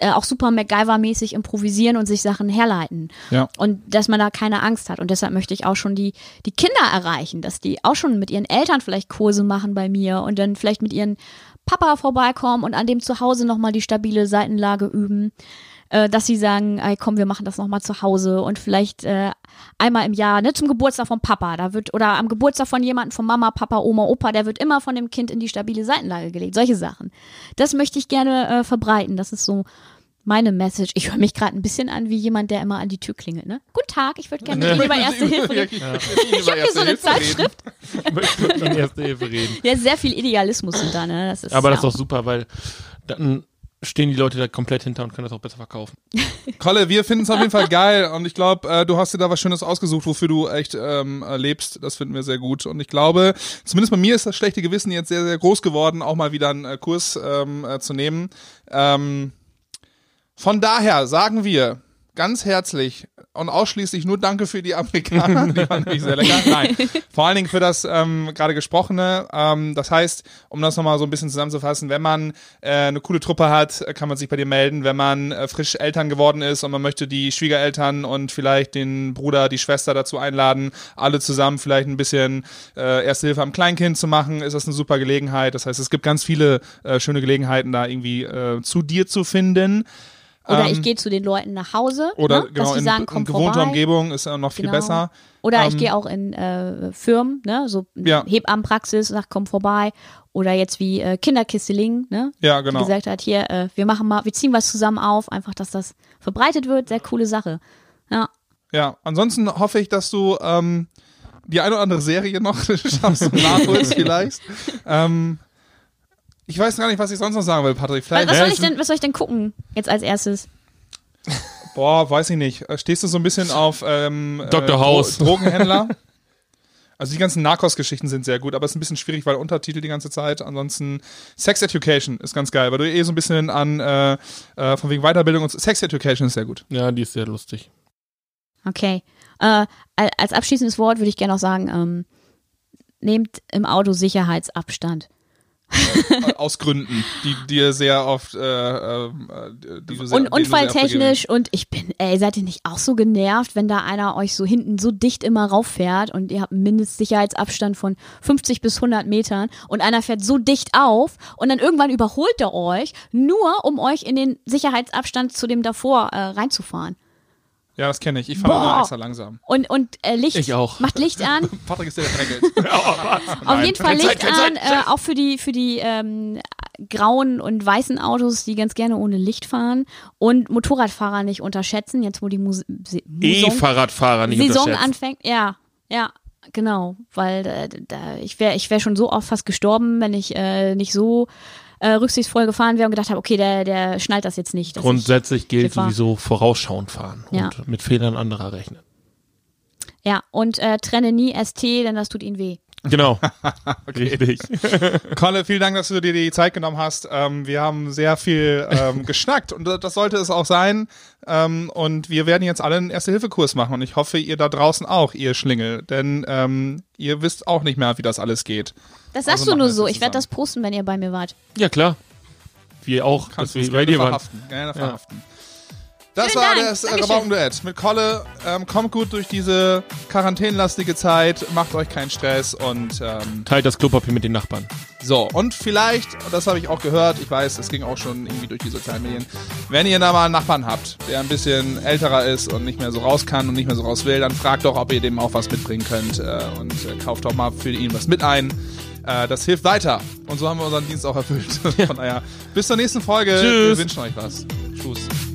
äh, auch super MacGyver-mäßig improvisieren und sich Sachen herleiten. Ja. Und dass man da keine Angst hat. Und deshalb möchte ich auch schon die, die Kinder erreichen, dass die auch schon mit ihren Eltern vielleicht Kurse machen bei mir und dann vielleicht mit ihren Papa vorbeikommen und an dem zu Hause nochmal die stabile Seitenlage üben. Äh, dass sie sagen, ey, komm, wir machen das nochmal zu Hause und vielleicht äh, einmal im Jahr, ne, zum Geburtstag vom Papa, da wird, oder am Geburtstag von jemandem, von Mama, Papa, Oma, Opa, der wird immer von dem Kind in die stabile Seitenlage gelegt. Solche Sachen. Das möchte ich gerne äh, verbreiten. Das ist so meine Message. Ich höre mich gerade ein bisschen an wie jemand, der immer an die Tür klingelt. Ne? Guten Tag, ich würde gerne mit Ihnen über Erste Hilfe reden. Ich habe hier so eine Zeitschrift. Ich möchte mit Ihnen Erste Hilfe reden. Ja, sehr viel Idealismus sind da, ne? Das ist Aber das ja ist doch super, weil dann stehen die Leute da komplett hinter und können das auch besser verkaufen. Kolle, wir finden es auf jeden Fall geil und ich glaube, äh, du hast dir da was Schönes ausgesucht, wofür du echt ähm, äh, lebst. Das finden wir sehr gut und ich glaube, zumindest bei mir ist das schlechte Gewissen jetzt sehr, sehr groß geworden, auch mal wieder einen äh, Kurs ähm, äh, zu nehmen. Ähm, von daher sagen wir ganz herzlich und ausschließlich nur Danke für die Amerikaner, die waren nämlich sehr lecker. Nein, vor allen Dingen für das ähm, gerade gesprochene. Ähm, das heißt, um das nochmal so ein bisschen zusammenzufassen, wenn man äh, eine coole Truppe hat, äh, kann man sich bei dir melden. Wenn man äh, frisch Eltern geworden ist und man möchte die Schwiegereltern und vielleicht den Bruder, die Schwester dazu einladen, alle zusammen vielleicht ein bisschen äh, Erste Hilfe am Kleinkind zu machen, ist das eine super Gelegenheit. Das heißt, es gibt ganz viele äh, schöne Gelegenheiten, da irgendwie äh, zu dir zu finden. Oder Ähm, ich gehe zu den Leuten nach Hause, Oder ne? genau, in, sagen, in gewohnter. Umgebung ist noch viel Genau. besser. Oder ich Ähm, gehe auch in äh, Firmen, ne, so Ja. Hebammenpraxis, sag komm vorbei. Oder jetzt wie äh, Kinderkisteling, ne, Ja, genau. die gesagt hat, hier, äh, wir machen mal, wir ziehen was zusammen auf, einfach, dass das verbreitet wird, sehr coole Sache. Ja, Ja, ansonsten hoffe ich, dass du ähm, die eine oder andere Serie noch schaffst und nachholst vielleicht. ähm, ich weiß gar nicht, was ich sonst noch sagen will, Patrick. was, Vielleicht, was, Ja, soll ich denn, was soll ich denn gucken jetzt als erstes? boah, weiß ich nicht. Stehst du so ein bisschen auf ähm, Dr. äh, House. Dro Drogenhändler? Also die ganzen Narcos-Geschichten sind sehr gut, aber es ist ein bisschen schwierig, weil Untertitel die ganze Zeit. Ansonsten Sex Education ist ganz geil, weil du eh so ein bisschen an äh, äh, von wegen Weiterbildung und so- Sex Education ist sehr gut. Ja, die ist sehr lustig. Okay. Äh, al- als abschließendes Wort würde ich gerne noch sagen, ähm, nehmt im Auto Sicherheitsabstand. Aus Gründen, die dir sehr oft, äh, äh, die du sehr, Und unfalltechnisch und ich bin, ey, seid ihr nicht auch so genervt, wenn da einer euch so hinten so dicht immer rauffährt und ihr habt einen Mindestsicherheitsabstand von 50 bis 100 Metern und einer fährt so dicht auf und dann irgendwann überholt er euch, nur um euch in den Sicherheitsabstand zu dem davor äh, reinzufahren. Ja, das kenne ich. Ich fahre immer extra langsam. Und, und äh, Licht, Ich auch. macht Licht an, Patrick ist der, der drängelt. Auf jeden Fall Licht an, Zeit. äh, auch für die, für die ähm, grauen und weißen Autos, die ganz gerne ohne Licht fahren. Und Motorradfahrer nicht unterschätzen, jetzt wo die Mus E-Fahrradfahrer nicht Saison unterschätzen. anfängt. Ja, ja, genau. Weil äh, da, ich wäre ich wär schon so oft fast gestorben, wenn ich äh, nicht so äh, rücksichtsvoll gefahren wäre und gedacht habe, okay, der, der schnallt das jetzt nicht. Grundsätzlich gilt sowieso vorausschauend fahren Ja. und mit Fehlern anderer rechnen. Ja, und äh, trenne nie ST, denn das tut ihnen weh. Genau. Richtig. Kolle, vielen Dank, dass du dir die Zeit genommen hast. Ähm, wir haben sehr viel ähm, geschnackt und das sollte es auch sein. Ähm, und wir werden jetzt alle einen Erste-Hilfe-Kurs machen und ich hoffe, ihr da draußen auch, ihr Schlingel, denn ähm, ihr wisst auch nicht mehr, wie das alles geht. Das Also sagst du machen nur so. Ich werde das posten, wenn ihr bei mir wart. Ja, klar. Wir auch, Kannst dass du wir bei dir waren. verhaften. Gerne verhaften. Das Vielen war Dank. das äh. Rabaukenduett mit Kolle. Ähm, kommt gut durch diese quarantänlastige Zeit, macht euch keinen Stress und ähm, Teilt das Klopapier mit den Nachbarn. So, und vielleicht, und das habe ich auch gehört, ich weiß, das ging auch schon irgendwie durch die sozialen Medien, wenn ihr da mal einen Nachbarn habt, der ein bisschen älterer ist und nicht mehr so raus kann und nicht mehr so raus will, dann fragt doch, ob ihr dem auch was mitbringen könnt äh, und äh, kauft doch mal für ihn was mit ein. Äh, das hilft weiter. Und so haben wir unseren Dienst auch erfüllt. Von daher, bis zur nächsten Folge. Tschüss. Wir wünschen euch was. Tschüss.